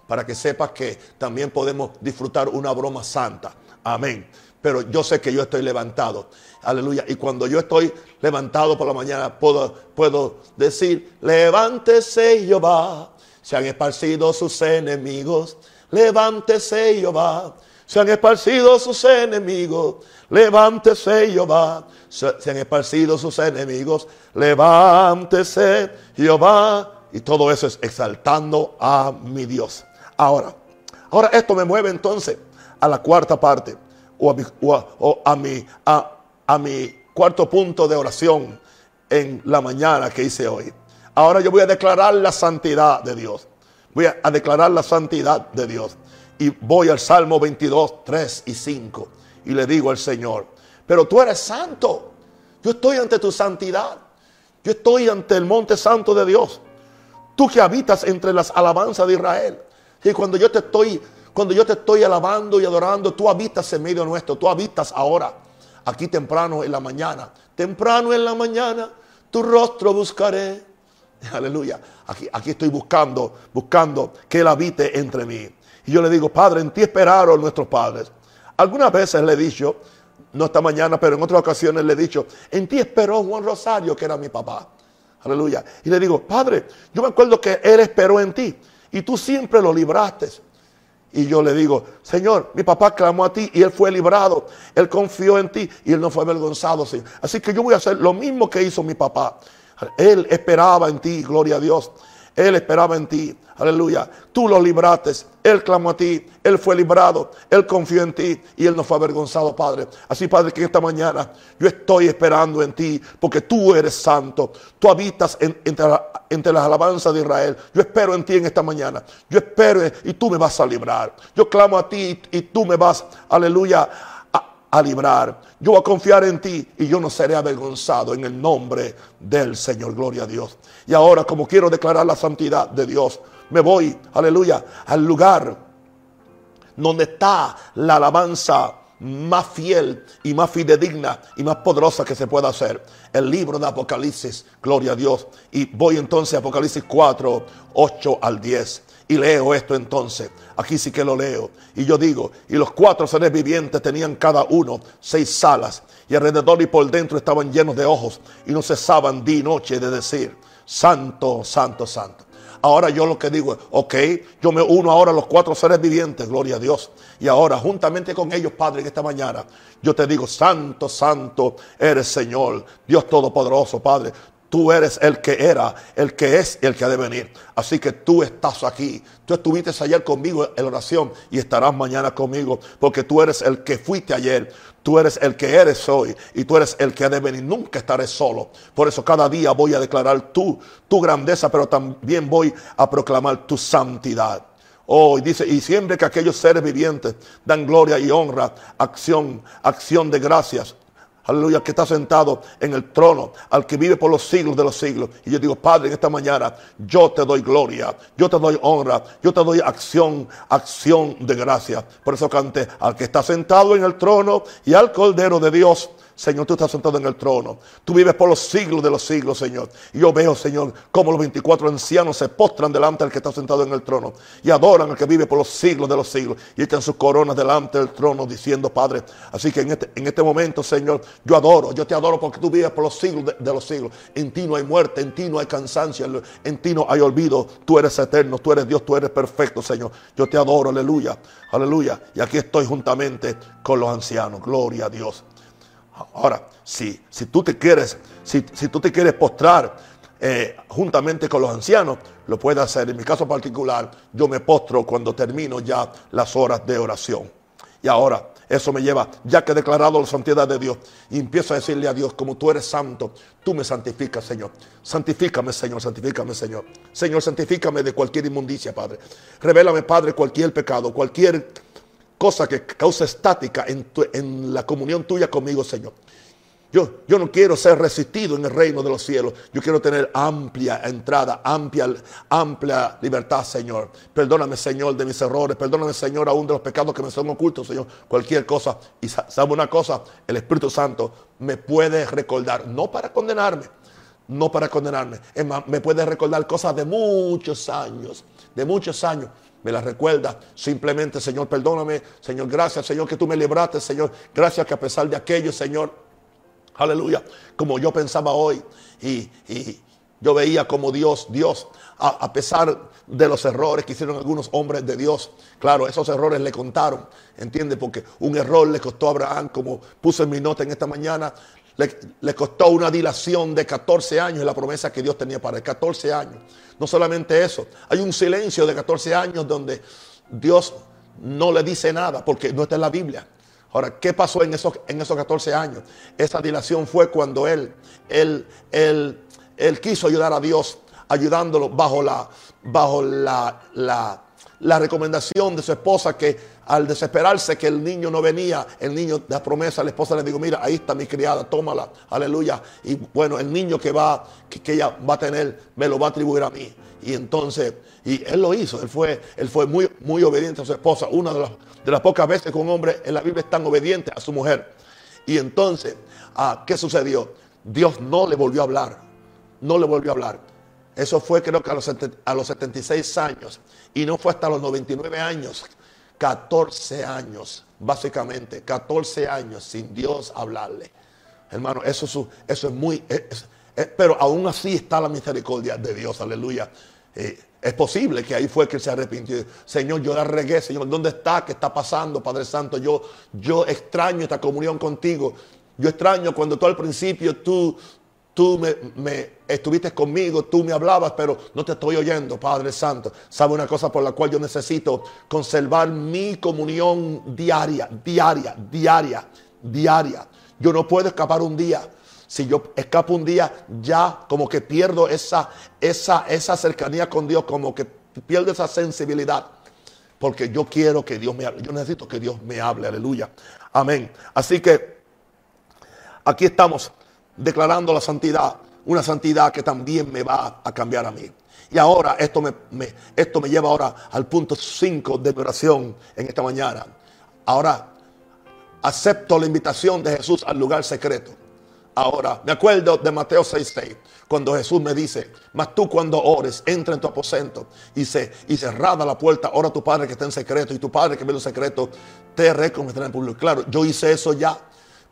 Para que sepas que también podemos disfrutar una broma santa. Amén. Pero yo sé que yo estoy levantado. Aleluya. Y cuando yo estoy levantado por la mañana, puedo, puedo decir, levántese Jehová. Se han esparcido sus enemigos. Levántese Jehová. Se han esparcido sus enemigos. Levántese Jehová se han esparcido sus enemigos, levántese Jehová. Y todo eso es exaltando a mi Dios. Ahora, ahora esto me mueve entonces a la cuarta parte o a mi, cuarto punto de oración en la mañana que hice hoy. Ahora yo voy a declarar la santidad de Dios. Voy a, declarar la santidad de Dios. Y voy al Salmo 22, 3 y 5. Y le digo al Señor, pero tú eres santo. Yo estoy ante tu santidad. Yo estoy ante el monte santo de Dios. Tú que habitas entre las alabanzas de Israel. Y cuando yo te estoy, cuando yo te estoy alabando y adorando, tú habitas en medio nuestro. Tú habitas ahora, aquí temprano en la mañana. Temprano en la mañana, tu rostro buscaré. Aleluya. Aquí, aquí estoy buscando, buscando que Él habite entre mí. Y yo le digo, Padre, en ti esperaron nuestros padres. Algunas veces le he dicho, no esta mañana, pero en otras ocasiones le he dicho, en ti esperó Juan Rosario, que era mi papá. Aleluya. Y le digo, Padre, yo me acuerdo que Él esperó en ti y tú siempre lo libraste. Y yo le digo, Señor, mi papá clamó a ti y él fue librado. Él confió en ti y él no fue avergonzado. Así que yo voy a hacer lo mismo que hizo mi papá. Él esperaba en ti, gloria a Dios. Él esperaba en ti. Aleluya. Tú lo libraste. Él clamó a ti. Él fue librado. Él confió en ti. Y Él no fue avergonzado, Padre. Así, Padre, que esta mañana yo estoy esperando en ti. Porque tú eres santo. Tú habitas entre, las alabanzas de Israel. Yo espero en ti en esta mañana. Yo espero y tú me vas a librar. Yo clamo a ti y tú me vas, aleluya, a librar. Yo voy a confiar en ti y yo no seré avergonzado en el nombre del Señor. Gloria a Dios. Y ahora, como quiero declarar la santidad de Dios, me voy, aleluya, al lugar donde está la alabanza más fiel y más fidedigna y más poderosa que se pueda hacer. El libro de Apocalipsis, gloria a Dios. Y voy entonces a Apocalipsis 4, 8 al 10. Y leo esto entonces. Aquí sí que lo leo. Y yo digo, y los cuatro seres vivientes tenían cada uno seis salas. Y alrededor y por dentro estaban llenos de ojos. Y no cesaban día y noche de decir, santo, santo, santo. Ahora yo lo que digo es, ok, yo me uno ahora a los cuatro seres vivientes, gloria a Dios. Y ahora, juntamente con ellos, Padre, en esta mañana, yo te digo, santo, santo eres Señor, Dios Todopoderoso, Padre. Tú eres el que era, el que es y el que ha de venir. Así que tú estás aquí. Tú estuviste ayer conmigo en oración y estarás mañana conmigo porque tú eres el que fuiste ayer. Tú eres el que eres hoy y tú eres el que ha de venir. Nunca estaré solo. Por eso cada día voy a declarar tu, tu grandeza, pero también voy a proclamar tu santidad. Oh, dice, y siempre que aquellos seres vivientes dan gloria y honra, acción, acción de gracias aleluya, que está sentado en el trono, al que vive por los siglos de los siglos. Y yo digo, Padre, en esta mañana yo te doy gloria, yo te doy honra, yo te doy acción, acción de gracia. Por eso cante al que está sentado en el trono y al Cordero de Dios Señor, tú estás sentado en el trono. Tú vives por los siglos de los siglos, Señor. Y yo veo, Señor, cómo los 24 ancianos se postran delante del que está sentado en el trono y adoran al que vive por los siglos de los siglos y echan sus coronas delante del trono diciendo, Padre, así que en este, en este momento, Señor, yo adoro, yo te adoro porque tú vives por los siglos de, de los siglos. En ti no hay muerte, en ti no hay cansancio, en ti no hay olvido. Tú eres eterno, tú eres Dios, tú eres perfecto, Señor. Yo te adoro, aleluya, aleluya. Y aquí estoy juntamente con los ancianos. Gloria a Dios. Ahora, si, si tú te quieres, si, si tú te quieres postrar eh, juntamente con los ancianos, lo puedes hacer. En mi caso particular, yo me postro cuando termino ya las horas de oración. Y ahora, eso me lleva, ya que he declarado la santidad de Dios, y empiezo a decirle a Dios, como tú eres santo, tú me santificas, Señor. Santifícame, Señor, santifícame, Señor. Señor, santifícame de cualquier inmundicia, Padre. Revélame, Padre, cualquier pecado, cualquier cosa que causa estática en, en la comunión tuya conmigo, Señor. Yo, yo, no quiero ser resistido en el reino de los cielos. Yo quiero tener amplia entrada, amplia, amplia libertad, Señor. Perdóname, Señor, de mis errores. Perdóname, Señor, aún de los pecados que me son ocultos, Señor. Cualquier cosa. Y sabe una cosa, el Espíritu Santo me puede recordar, no para condenarme, no para condenarme. Es más, me puede recordar cosas de muchos años, de muchos años me la recuerda. Simplemente, Señor, perdóname. Señor, gracias, Señor, que tú me libraste, Señor. Gracias que a pesar de aquello, Señor, aleluya, como yo pensaba hoy y, yo veía como Dios, Dios, a, pesar de los errores que hicieron algunos hombres de Dios, claro, esos errores le contaron, ¿entiende? Porque un error le costó a Abraham, como puse en mi nota en esta mañana, le, costó una dilación de 14 años la promesa que Dios tenía para él. 14 años. No solamente eso, hay un silencio de 14 años donde Dios no le dice nada porque no está en la Biblia. Ahora, ¿qué pasó en esos, en esos 14 años? Esa dilación fue cuando él, él, él, él quiso ayudar a Dios, ayudándolo bajo la, bajo la, la la recomendación de su esposa que al desesperarse que el niño no venía, el niño de la promesa, la esposa le dijo, mira, ahí está mi criada, tómala, aleluya. Y bueno, el niño que va, que, ella va a tener, me lo va a atribuir a mí. Y entonces, y él lo hizo, él fue, él fue muy, muy obediente a su esposa. Una de las, de las pocas veces que un hombre en la Biblia es tan obediente a su mujer. Y entonces, ah, ¿qué sucedió? Dios no le volvió a hablar, no le volvió a hablar. Eso fue creo que a los, a los 76 años. Y no fue hasta los 99 años 14 años, básicamente, 14 años sin Dios hablarle. Hermano, eso es, eso es muy... pero aún así está la misericordia de Dios, aleluya. Eh, es posible que ahí fue que se arrepintió. Señor, yo la regué, Señor, ¿dónde está? ¿Qué está pasando, Padre Santo? Yo, yo extraño esta comunión contigo. Yo extraño cuando tú al principio tú, Tú me, estuviste conmigo, tú me hablabas, pero no te estoy oyendo, Padre Santo. ¿Sabe una cosa por la cual yo necesito conservar mi comunión diaria, diaria, diaria, diaria? Yo no puedo escapar un día. Si yo escapo un día, ya como que pierdo esa, esa, esa cercanía con Dios, como que pierdo esa sensibilidad. Porque yo quiero que Dios me hable. Yo necesito que Dios me hable. Aleluya. Amén. Así que aquí estamos declarando la santidad, una santidad que también me va a cambiar a mí. Y ahora esto me, esto me lleva ahora al punto 5 de mi oración en esta mañana. Ahora acepto la invitación de Jesús al lugar secreto. Ahora, me acuerdo de Mateo 6:6, cuando Jesús me dice, mas tú cuando ores, entra en tu aposento y, se, y cerrada la puerta, ora a tu Padre que está en secreto y tu Padre que ve lo secreto, te recompensará en público. Claro, yo hice eso ya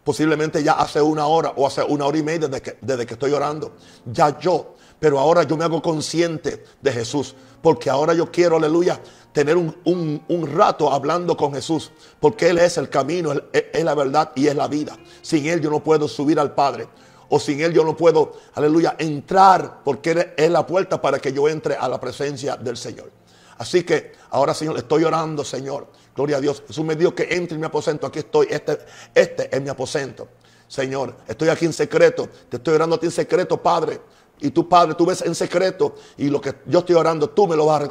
Posiblemente ya hace una hora o hace una hora y media desde que, desde que estoy orando. Ya yo. Pero ahora yo me hago consciente de Jesús. Porque ahora yo quiero, aleluya, tener un, rato hablando con Jesús. Porque Él es el camino, Él es la verdad y es la vida. Sin Él yo no puedo subir al Padre. O sin Él yo no puedo, aleluya, entrar. Porque Él es la puerta para que yo entre a la presencia del Señor. Así que ahora, Señor, estoy orando, Señor Gloria a Dios. Jesús me dijo que entre en mi aposento. Aquí estoy. Este, este es mi aposento. Señor, estoy aquí en secreto. Te estoy orando a ti en secreto, Padre. Y tu Padre, tú ves en secreto. Y lo que yo estoy orando, tú me lo vas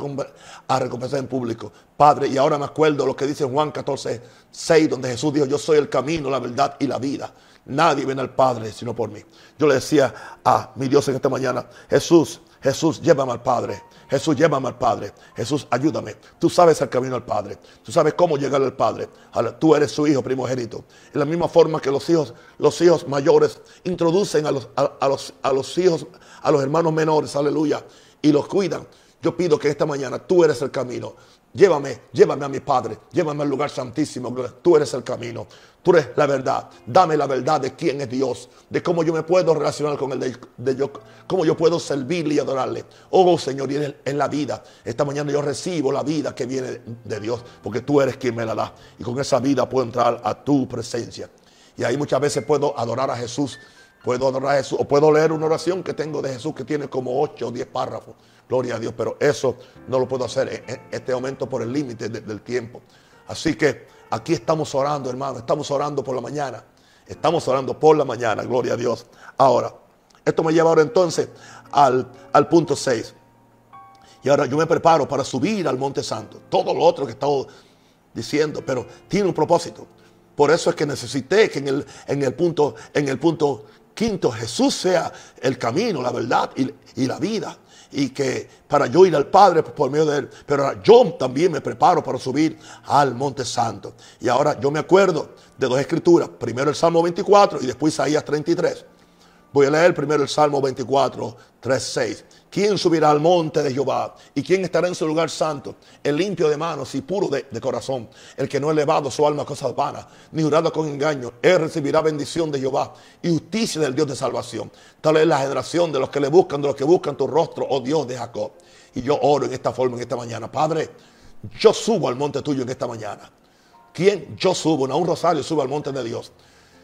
a, recompensar en público. Padre, y ahora me acuerdo lo que dice Juan 14, 6, donde Jesús dijo, yo soy el camino, la verdad y la vida. Nadie viene al Padre sino por mí. Yo le decía a mi Dios en esta mañana, Jesús, Jesús, llévame al Padre. Jesús, llévame al Padre. Jesús, ayúdame. Tú sabes el camino al Padre. Tú sabes cómo llegar al Padre. Tú eres su hijo primogénito. En la misma forma que los hijos, los hijos mayores introducen a los, los, a los hijos, a los hermanos menores, aleluya, y los cuidan. Yo pido que esta mañana tú eres el camino. Llévame, llévame a mi Padre, llévame al lugar santísimo. Tú eres el camino, tú eres la verdad. Dame la verdad de quién es Dios, de cómo yo me puedo relacionar con Él, de, yo, cómo yo puedo servirle y adorarle. Oh Señor, y en la vida. Esta mañana yo recibo la vida que viene de Dios, porque tú eres quien me la da. Y con esa vida puedo entrar a tu presencia. Y ahí muchas veces puedo adorar a Jesús, puedo adorar a Jesús, o puedo leer una oración que tengo de Jesús que tiene como 8 o 10 párrafos. Gloria a Dios, pero eso no lo puedo hacer en este momento por el límite del tiempo. Así que aquí estamos orando, hermano, estamos orando por la mañana. Estamos orando por la mañana, gloria a Dios. Ahora, esto me lleva ahora entonces al, al punto 6. Y ahora yo me preparo para subir al Monte Santo. Todo lo otro que he estado diciendo, pero tiene un propósito. Por eso es que necesité que en el, en el, punto, en el punto quinto Jesús sea el camino, la verdad y, y la vida y que para yo ir al Padre por medio de Él. Pero ahora yo también me preparo para subir al Monte Santo. Y ahora yo me acuerdo de dos escrituras. Primero el Salmo 24 y después Isaías 33. Voy a leer primero el Salmo 24, 3, 6. ¿Quién subirá al monte de Jehová? ¿Y quién estará en su lugar santo? El limpio de manos y puro de, corazón. El que no ha elevado su alma a cosas vanas, ni jurado con engaño. Él recibirá bendición de Jehová y justicia del Dios de salvación. Tal es la generación de los que le buscan, de los que buscan tu rostro, oh Dios de Jacob. Y yo oro en esta forma, en esta mañana. Padre, yo subo al monte tuyo en esta mañana. ¿Quién? Yo subo, no un rosario, subo al monte de Dios.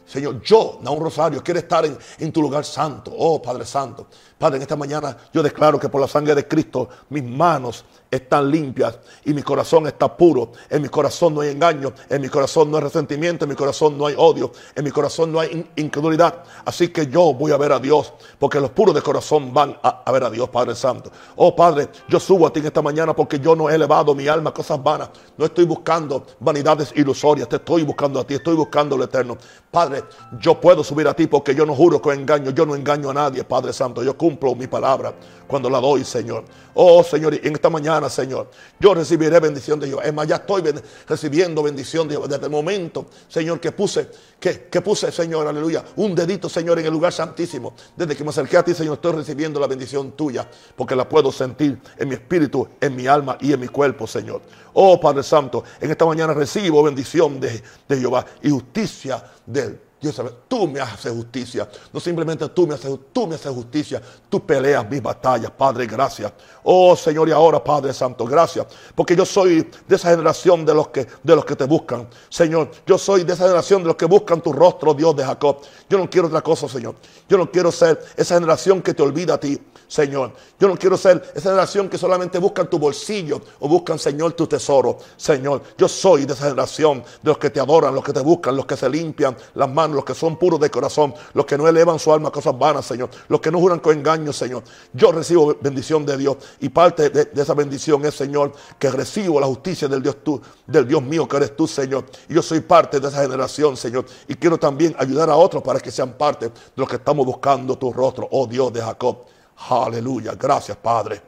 Señor, yo, un Rosario, quiero estar en, en, tu lugar santo. Oh, Padre Santo. Padre, en esta mañana yo declaro que por la sangre de Cristo mis manos están limpias y mi corazón está puro. En mi corazón no hay engaño, en mi corazón no hay resentimiento, en mi corazón no hay odio, en mi corazón no hay incredulidad. Así que yo voy a ver a Dios, porque los puros de corazón van a, ver a Dios, Padre Santo. Oh Padre, yo subo a ti en esta mañana porque yo no he elevado mi alma a cosas vanas. No estoy buscando vanidades ilusorias, te estoy buscando a ti, estoy buscando lo eterno. Padre, yo puedo subir a ti porque yo no juro con engaño, yo no engaño a nadie, Padre Santo. Yo cumplo mi palabra cuando la doy, Señor. Oh Señor, en esta mañana, Señor, yo recibiré bendición de Dios. Es más, ya estoy recibiendo bendición de Dios desde el momento, Señor, que puse, que, que puse, Señor, aleluya, un dedito, Señor, en el lugar santísimo. Desde que me acerqué a ti, Señor, estoy recibiendo la bendición tuya, porque la puedo sentir en mi espíritu, en mi alma y en mi cuerpo, Señor. Oh Padre Santo, en esta mañana recibo bendición de, de Jehová y justicia del Dios tú me haces justicia. No simplemente tú me haces, tú me haces justicia. Tú peleas mis batallas, Padre, gracias. Oh Señor, y ahora, Padre Santo, gracias. Porque yo soy de esa generación de los que, de los que te buscan. Señor, yo soy de esa generación de los que buscan tu rostro, Dios de Jacob. Yo no quiero otra cosa, Señor. Yo no quiero ser esa generación que te olvida a ti. Señor. Yo no quiero ser esa generación que solamente buscan tu bolsillo o buscan, Señor, tu tesoro. Señor, yo soy de esa generación de los que te adoran, los que te buscan, los que se limpian las manos, los que son puros de corazón, los que no elevan su alma a cosas vanas, Señor, los que no juran con engaño, Señor. Yo recibo bendición de Dios y parte de, esa bendición es, Señor, que recibo la justicia del Dios tú, del Dios mío que eres tú, Señor. Y yo soy parte de esa generación, Señor. Y quiero también ayudar a otros para que sean parte de los que estamos buscando tu rostro, oh Dios de Jacob. Aleluya. Gracias, Padre.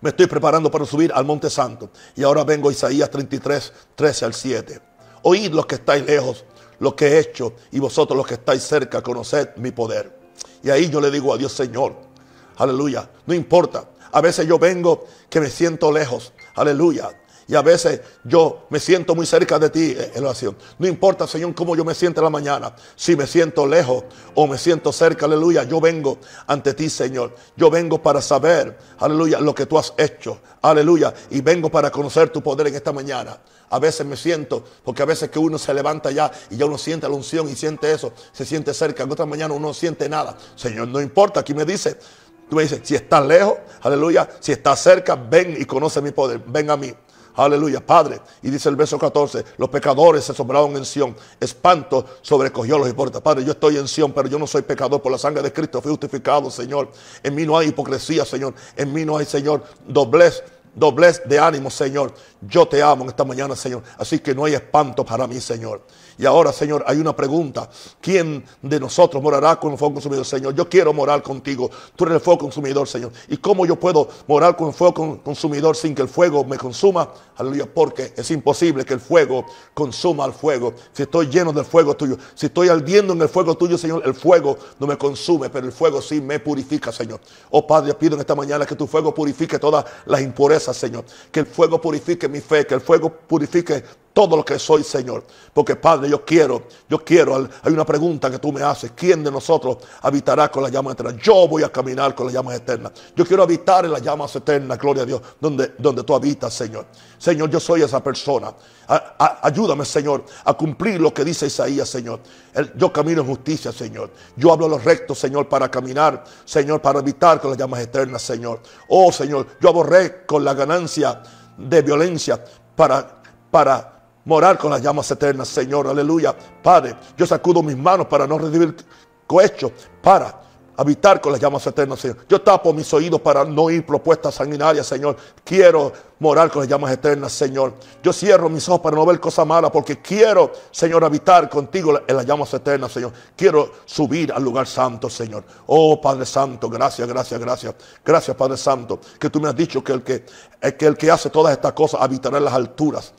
Me estoy preparando para subir al Monte Santo. Y ahora vengo a Isaías 33, 13 al 7. Oíd los que estáis lejos, lo que he hecho, y vosotros los que estáis cerca, conoced mi poder. Y ahí yo le digo a Dios, Señor, aleluya, no importa. A veces yo vengo que me siento lejos, aleluya. Y a veces yo me siento muy cerca de ti en oración. No importa, Señor, cómo yo me siento en la mañana. Si me siento lejos o me siento cerca, aleluya. Yo vengo ante ti, Señor. Yo vengo para saber, aleluya, lo que tú has hecho. Aleluya. Y vengo para conocer tu poder en esta mañana. A veces me siento, porque a veces que uno se levanta ya y ya uno siente la unción y siente eso, se siente cerca. En otra mañana uno no siente nada. Señor, no importa. Aquí me dice, tú me dices, si estás lejos, aleluya. Si estás cerca, ven y conoce mi poder. Ven a mí. Aleluya, Padre. Y dice el verso 14, los pecadores se asombraron en Sión. Espanto sobrecogió a los hipócritas. Padre, yo estoy en Sión, pero yo no soy pecador. Por la sangre de Cristo fui justificado, Señor. En mí no hay hipocresía, Señor. En mí no hay, Señor, doblez doblez de ánimo, Señor. Yo te amo en esta mañana, Señor. Así que no hay espanto para mí, Señor. Y ahora, Señor, hay una pregunta. ¿Quién de nosotros morará con el fuego consumidor, Señor? Yo quiero morar contigo. Tú eres el fuego consumidor, Señor. ¿Y cómo yo puedo morar con el fuego consumidor sin que el fuego me consuma? Aleluya, porque es imposible que el fuego consuma al fuego. Si estoy lleno del fuego tuyo, si estoy ardiendo en el fuego tuyo, Señor, el fuego no me consume, pero el fuego sí me purifica, Señor. Oh Padre, pido en esta mañana que tu fuego purifique todas las impurezas, Señor. Que el fuego purifique mi fe, que el fuego purifique todo lo que soy, Señor. Porque Padre, yo quiero, yo quiero, hay una pregunta que tú me haces, ¿quién de nosotros habitará con las llamas eternas? Yo voy a caminar con las llamas eternas. Yo quiero habitar en las llamas eternas, gloria a Dios, donde, donde tú habitas, Señor. Señor, yo soy esa persona. ayúdame, Señor, a cumplir lo que dice Isaías, Señor. yo camino en justicia, Señor. Yo hablo lo recto, Señor, para caminar, Señor, para habitar con las llamas eternas, Señor. Oh, Señor, yo aborré con la ganancia de violencia para, para morar con las llamas eternas, Señor, aleluya. Padre, yo sacudo mis manos para no recibir cohecho, para habitar con las llamas eternas, Señor. Yo tapo mis oídos para no oír propuestas sanguinarias, Señor. Quiero morar con las llamas eternas, Señor. Yo cierro mis ojos para no ver cosas malas, porque quiero, Señor, habitar contigo en las llamas eternas, Señor. Quiero subir al lugar santo, Señor. Oh, Padre Santo, gracias, gracias, gracias. Gracias, Padre Santo, que tú me has dicho que el que, que, el que hace todas estas cosas habitará en las alturas.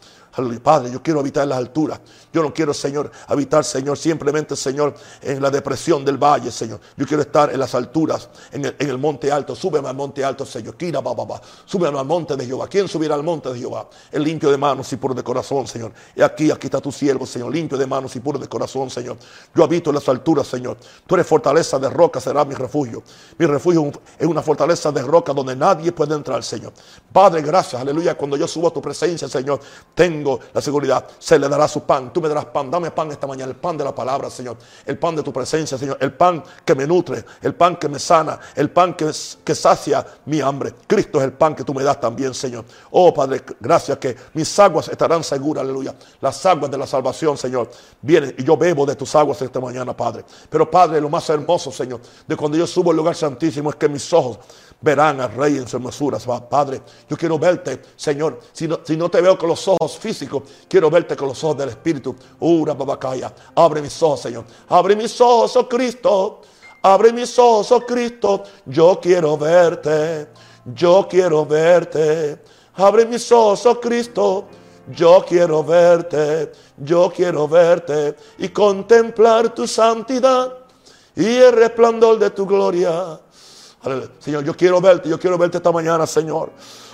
Padre, yo quiero habitar en las alturas. Yo no quiero, Señor, habitar, Señor, simplemente, Señor, en la depresión del valle, Señor. Yo quiero estar en las alturas, en el, monte alto. Súbeme al monte alto, Señor. Kira, ba, Súbeme al monte de Jehová. ¿Quién subirá al monte de Jehová? El limpio de manos y puro de corazón, Señor. Y aquí, aquí está tu siervo, Señor. Limpio de manos y puro de corazón, Señor. Yo habito en las alturas, Señor. Tú eres fortaleza de roca, será mi refugio. Mi refugio es una fortaleza de roca donde nadie puede entrar, Señor. Padre, gracias, aleluya. Cuando yo subo a tu presencia, Señor, tengo la seguridad, se le dará su pan. Tú me darás pan, dame pan esta mañana, el pan de la palabra, Señor. El pan de tu presencia, Señor. El pan que me nutre, el pan que me sana, el pan que, que sacia mi hambre. Cristo es el pan que tú me das también, Señor. Oh, Padre, gracias que mis aguas estarán seguras, aleluya. Las aguas de la salvación, Señor, vienen y yo bebo de tus aguas esta mañana, Padre. Pero, Padre, lo más hermoso, Señor, de cuando yo subo al lugar santísimo es que mis ojos verán al Rey en su hermosura. Padre, yo quiero verte, Señor. Si no, si no te veo con los ojos físicos, quiero verte con los ojos del Espíritu. Ura, babacaya. Abre mis ojos, Señor. Abre mis ojos, oh Cristo. Abre mis ojos, oh Cristo. Yo quiero verte. Yo quiero verte. Abre mis ojos, oh Cristo. Yo quiero verte, yo quiero verte y contemplar tu santidad y el resplandor de tu gloria. Señor, yo quiero verte, yo quiero verte esta mañana, Señor.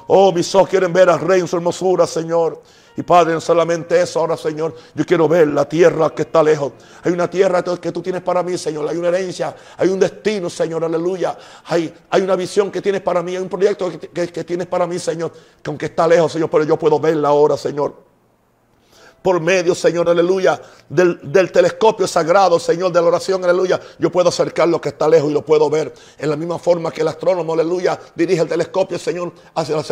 Oh, mis ojos quieren ver al Rey en su hermosura, Señor. Y Padre, solamente eso, ahora Señor, yo quiero ver la tierra que está lejos. Hay una tierra que tú tienes para mí, Señor. Hay una herencia, hay un destino, Señor, aleluya. Hay, hay una visión que tienes para mí, hay un proyecto que tienes para mí, Señor. Que aunque está lejos, Señor, pero yo puedo verla ahora, Señor por medio, Señor, aleluya, del, telescopio sagrado, Señor, de la oración, aleluya. Yo puedo acercar lo que está lejos y lo puedo ver. En la misma forma que el astrónomo, aleluya, dirige el telescopio, Señor, hacia las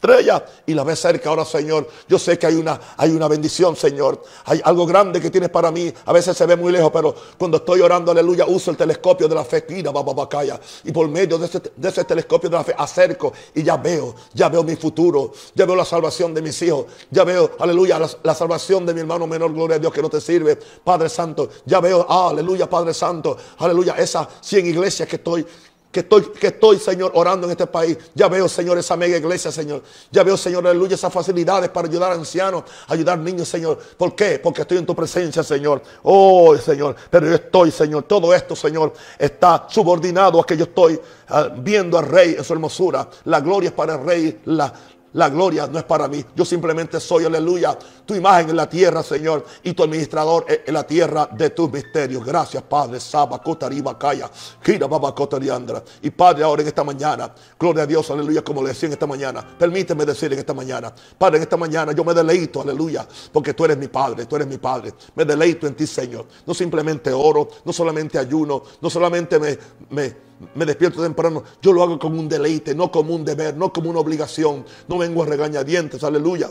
estrella y la ves cerca ahora, Señor. Yo sé que hay una, hay una bendición, Señor. Hay algo grande que tienes para mí. A veces se ve muy lejos, pero cuando estoy orando, aleluya, uso el telescopio de la fe, y por medio de ese, ese telescopio de la fe acerco y ya veo, ya veo mi futuro, ya veo la salvación de mis hijos, ya veo, aleluya, la, salvación de mi hermano menor, gloria a Dios que no te sirve, Padre Santo. Ya veo, aleluya, Padre Santo, aleluya, esas 100 iglesias que estoy que estoy, que estoy, Señor, orando en este país. Ya veo, Señor, esa mega iglesia, Señor. Ya veo, Señor, aleluya, esas facilidades para ayudar a ancianos, ayudar niños, Señor. ¿Por qué? Porque estoy en tu presencia, Señor. Oh, Señor, pero yo estoy, Señor. Todo esto, Señor, está subordinado a que yo estoy ah, viendo al Rey en su hermosura. La gloria es para el Rey, la, la gloria no es para mí. Yo simplemente soy, aleluya, tu imagen en la tierra, Señor, y tu administrador en la tierra de tus misterios. Gracias, Padre. Saba, Kaya, Kira, Baba, Y Padre, ahora en esta mañana, gloria a Dios, aleluya, como le decía en esta mañana. Permíteme decir en esta mañana, Padre, en esta mañana yo me deleito, aleluya, porque tú eres mi Padre, tú eres mi Padre. Me deleito en ti, Señor. No simplemente oro, no solamente ayuno, no solamente me, me me despierto temprano, yo lo hago como un deleite, no como un deber, no como una obligación. No vengo a regañadientes, aleluya.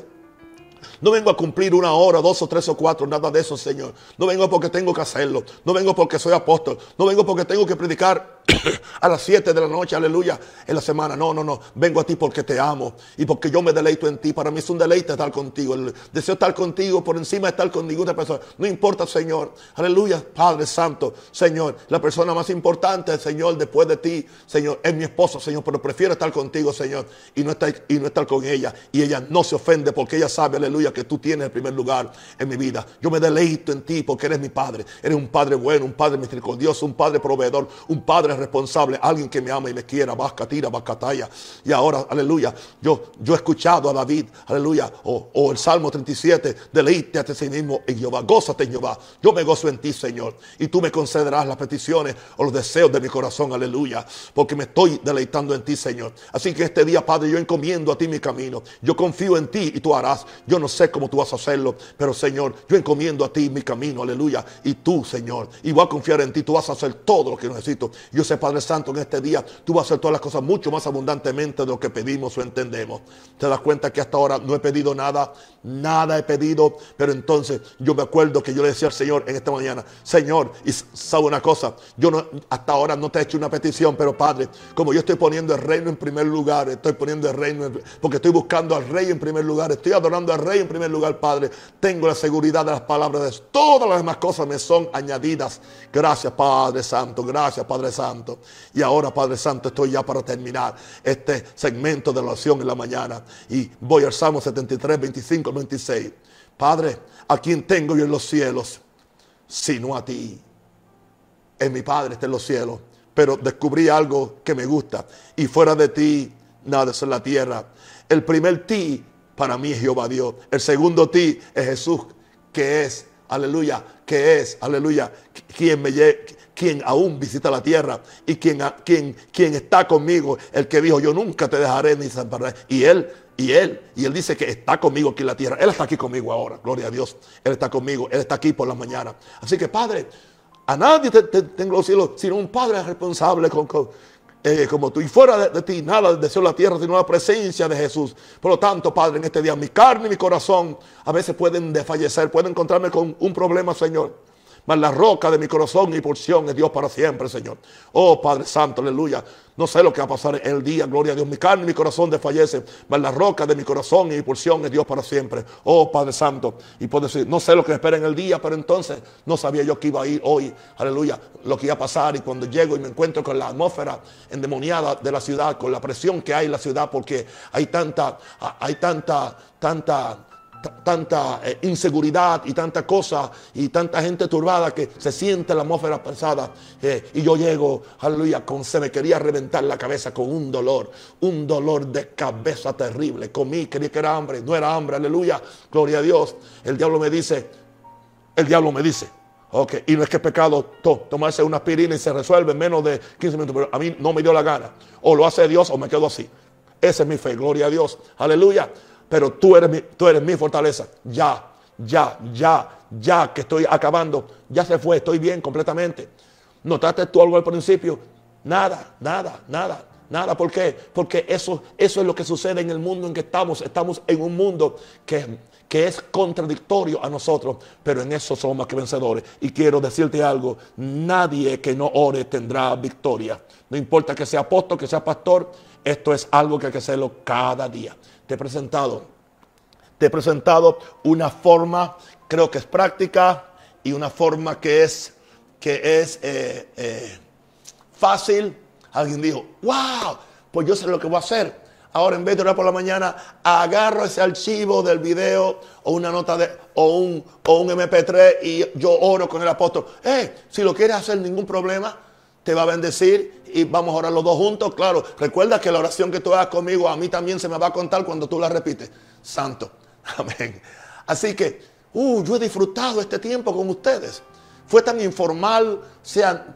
No vengo a cumplir una hora, dos o tres o cuatro, nada de eso, Señor. No vengo porque tengo que hacerlo. No vengo porque soy apóstol. No vengo porque tengo que predicar a las siete de la noche, aleluya, en la semana. No, no, no. Vengo a ti porque te amo y porque yo me deleito en ti. Para mí es un deleite estar contigo. deseo estar contigo por encima de estar con ninguna persona. No importa, Señor. Aleluya, Padre Santo, Señor. La persona más importante, Señor, después de ti, Señor, es mi esposo, Señor. Pero prefiero estar contigo, Señor, y no estar, y no estar con ella. Y ella no se ofende porque ella sabe, aleluya que tú tienes el primer lugar en mi vida. Yo me deleito en ti porque eres mi Padre. Eres un Padre bueno, un Padre misericordioso, un Padre proveedor, un Padre responsable, alguien que me ama y me quiera. Vasca, tira, talla. Y ahora, aleluya, yo, yo he escuchado a David, aleluya, o, el Salmo 37, deleite a sí mismo en Jehová, gózate en Jehová. Yo me gozo en ti, Señor, y tú me concederás las peticiones o los deseos de mi corazón, aleluya, porque me estoy deleitando en ti, Señor. Así que este día, Padre, yo encomiendo a ti mi camino. Yo confío en ti y tú harás. Yo no sé cómo tú vas a hacerlo, pero Señor, yo encomiendo a ti mi camino, aleluya. Y tú, Señor, y voy a confiar en ti, tú vas a hacer todo lo que necesito. Yo Padre Santo, en este día tú vas a hacer todas las cosas mucho más abundantemente de lo que pedimos o entendemos. Te das cuenta que hasta ahora no he pedido nada, nada he pedido, pero entonces yo me acuerdo que yo le decía al Señor en esta mañana, Señor, y sabe una cosa, yo hasta ahora no te he hecho una petición, pero Padre, como yo estoy poniendo el reino en primer lugar, estoy poniendo el reino, porque estoy buscando al rey en primer lugar, estoy adorando al rey en primer lugar, Padre. Tengo la seguridad de las palabras de Todas las demás cosas me son añadidas. Gracias, Padre Santo. Gracias, Padre Santo. Y ahora, Padre Santo, estoy ya para terminar este segmento de la oración en la mañana. Y voy al Salmo 73, 25, 26. Padre, ¿a quién tengo yo en los cielos? Sino a ti. En mi Padre está en los cielos. Pero descubrí algo que me gusta. Y fuera de ti, nada es en la tierra. El primer ti para mí es Jehová Dios. El segundo ti es Jesús, que es aleluya, que es, aleluya, quien me quien aún visita la tierra y quien, quien, quien está conmigo, el que dijo, yo nunca te dejaré ni desampararé. Y él, y él, y él dice que está conmigo aquí en la tierra. Él está aquí conmigo ahora, gloria a Dios. Él está conmigo, él está aquí por la mañana. Así que Padre, a nadie tengo los cielos, sino un Padre responsable eh, como tú. Y fuera de, ti, nada deseo la tierra, sino la presencia de Jesús. Por lo tanto, Padre, en este día, mi carne y mi corazón a veces pueden desfallecer, pueden encontrarme con un problema, Señor. Mas la roca de mi corazón y porción es Dios para siempre, Señor. Oh Padre Santo, aleluya. No sé lo que va a pasar el día, gloria a Dios. Mi carne y mi corazón desfallece, mas la roca de mi corazón y mi es Dios para siempre. Oh Padre Santo. Y puedo decir, no sé lo que espera en el día, pero entonces no sabía yo que iba a ir hoy, aleluya, lo que iba a pasar. Y cuando llego y me encuentro con la atmósfera endemoniada de la ciudad, con la presión que hay en la ciudad, porque hay tanta, hay tanta, tanta tanta eh, inseguridad y tanta cosa y tanta gente turbada que se siente la atmósfera pesada. Eh, y yo llego, aleluya, con se me quería reventar la cabeza con un dolor, un dolor de cabeza terrible. Comí, quería que era hambre, no era hambre, aleluya, gloria a Dios. El diablo me dice, el diablo me dice, ok, y no es que pecado tomarse una aspirina y se resuelve en menos de 15 minutos, pero a mí no me dio la gana. O lo hace Dios o me quedo así. Esa es mi fe, gloria a Dios, aleluya pero tú eres, mi, tú eres mi fortaleza. Ya, ya, ya, ya que estoy acabando, ya se fue, estoy bien completamente. ¿Notaste tú algo al principio? Nada, nada, nada, nada. ¿Por qué? Porque eso, eso es lo que sucede en el mundo en que estamos. Estamos en un mundo que, que es contradictorio a nosotros, pero en eso somos más que vencedores. Y quiero decirte algo, nadie que no ore tendrá victoria. No importa que sea apóstol, que sea pastor, esto es algo que hay que hacerlo cada día te he presentado. Te he presentado una forma, creo que es práctica y una forma que es, que es eh, eh, fácil. Alguien dijo, wow, pues yo sé lo que voy a hacer. Ahora en vez de orar por la mañana, agarro ese archivo del video o una nota de o un, o un MP3 y yo oro con el apóstol. Eh, si lo quieres hacer, ningún problema te va a bendecir y vamos a orar los dos juntos. Claro, recuerda que la oración que tú hagas conmigo a mí también se me va a contar cuando tú la repites. Santo. Amén. Así que, uh, yo he disfrutado este tiempo con ustedes. Fue tan informal, sea,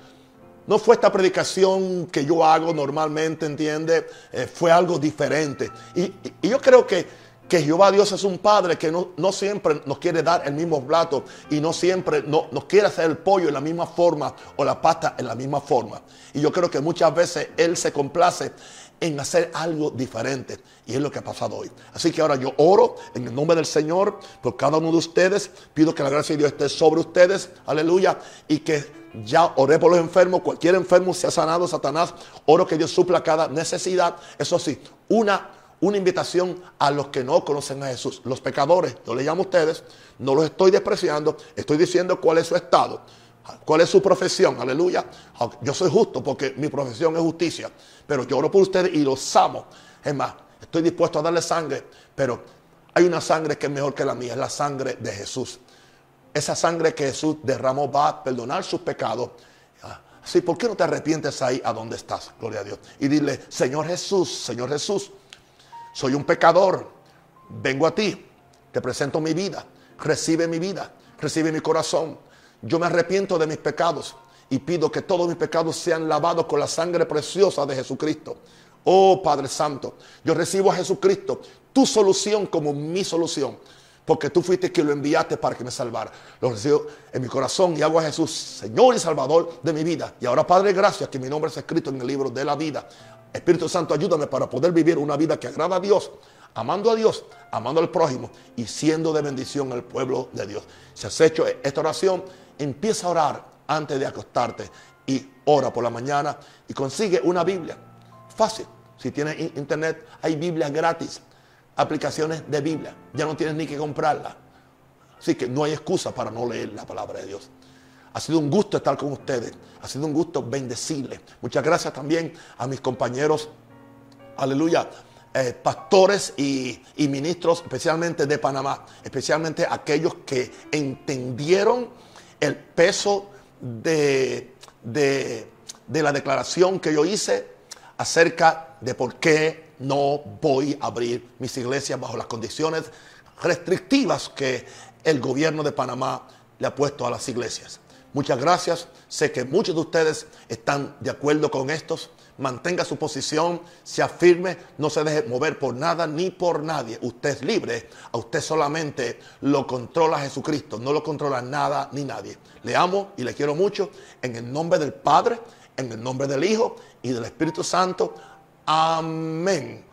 no fue esta predicación que yo hago normalmente, ¿entiende? Eh, fue algo diferente. y yo creo que que Jehová Dios es un Padre que no, siempre nos quiere dar el mismo plato y no siempre no, nos quiere hacer el pollo en la misma forma o la pasta en la misma forma. Y yo creo que muchas veces Él se complace en hacer algo diferente. Y es lo que ha pasado hoy. Así que ahora yo oro en el nombre del Señor por cada uno de ustedes. Pido que la gracia de Dios esté sobre ustedes. Aleluya. Y que ya oré por los enfermos. Cualquier enfermo sea sanado, Satanás. Oro que Dios supla cada necesidad. Eso sí, una una invitación a los que no conocen a Jesús. Los pecadores, yo le llamo a ustedes, no los estoy despreciando, estoy diciendo cuál es su estado, cuál es su profesión, aleluya. Yo soy justo porque mi profesión es justicia, pero yo oro por ustedes y los amo. Es más, estoy dispuesto a darle sangre, pero hay una sangre que es mejor que la mía, es la sangre de Jesús. Esa sangre que Jesús derramó va a perdonar sus pecados. Así, ¿por qué no te arrepientes ahí a donde estás? Gloria a Dios. Y dile, Señor Jesús, Señor Jesús, soy un pecador. Vengo a ti. Te presento mi vida. Recibe mi vida. Recibe mi corazón. Yo me arrepiento de mis pecados y pido que todos mis pecados sean lavados con la sangre preciosa de Jesucristo. Oh Padre Santo, yo recibo a Jesucristo, tu solución como mi solución, porque tú fuiste quien lo enviaste para que me salvara. Lo recibo en mi corazón y hago a Jesús Señor y Salvador de mi vida. Y ahora Padre, gracias que mi nombre es escrito en el libro de la vida. Espíritu Santo, ayúdame para poder vivir una vida que agrada a Dios, amando a Dios, amando al prójimo y siendo de bendición al pueblo de Dios. Si has hecho esta oración, empieza a orar antes de acostarte y ora por la mañana y consigue una Biblia. Fácil. Si tienes internet, hay Biblias gratis, aplicaciones de Biblia. Ya no tienes ni que comprarla. Así que no hay excusa para no leer la palabra de Dios. Ha sido un gusto estar con ustedes. Ha sido un gusto bendecirles. Muchas gracias también a mis compañeros, aleluya, eh, pastores y, ministros, especialmente de Panamá, especialmente aquellos que entendieron el peso de, la declaración que yo hice acerca de por qué no voy a abrir mis iglesias bajo las condiciones restrictivas que el gobierno de Panamá le ha puesto a las iglesias. Muchas gracias. Sé que muchos de ustedes están de acuerdo con estos. Mantenga su posición, se afirme, no se deje mover por nada ni por nadie. Usted es libre, a usted solamente lo controla Jesucristo, no lo controla nada ni nadie. Le amo y le quiero mucho en el nombre del Padre, en el nombre del Hijo y del Espíritu Santo. Amén.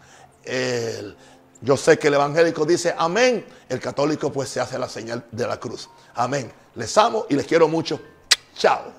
Yo sé que el evangélico dice amén, el católico pues se hace la señal de la cruz. Amén. Les amo y les quiero mucho. Chao.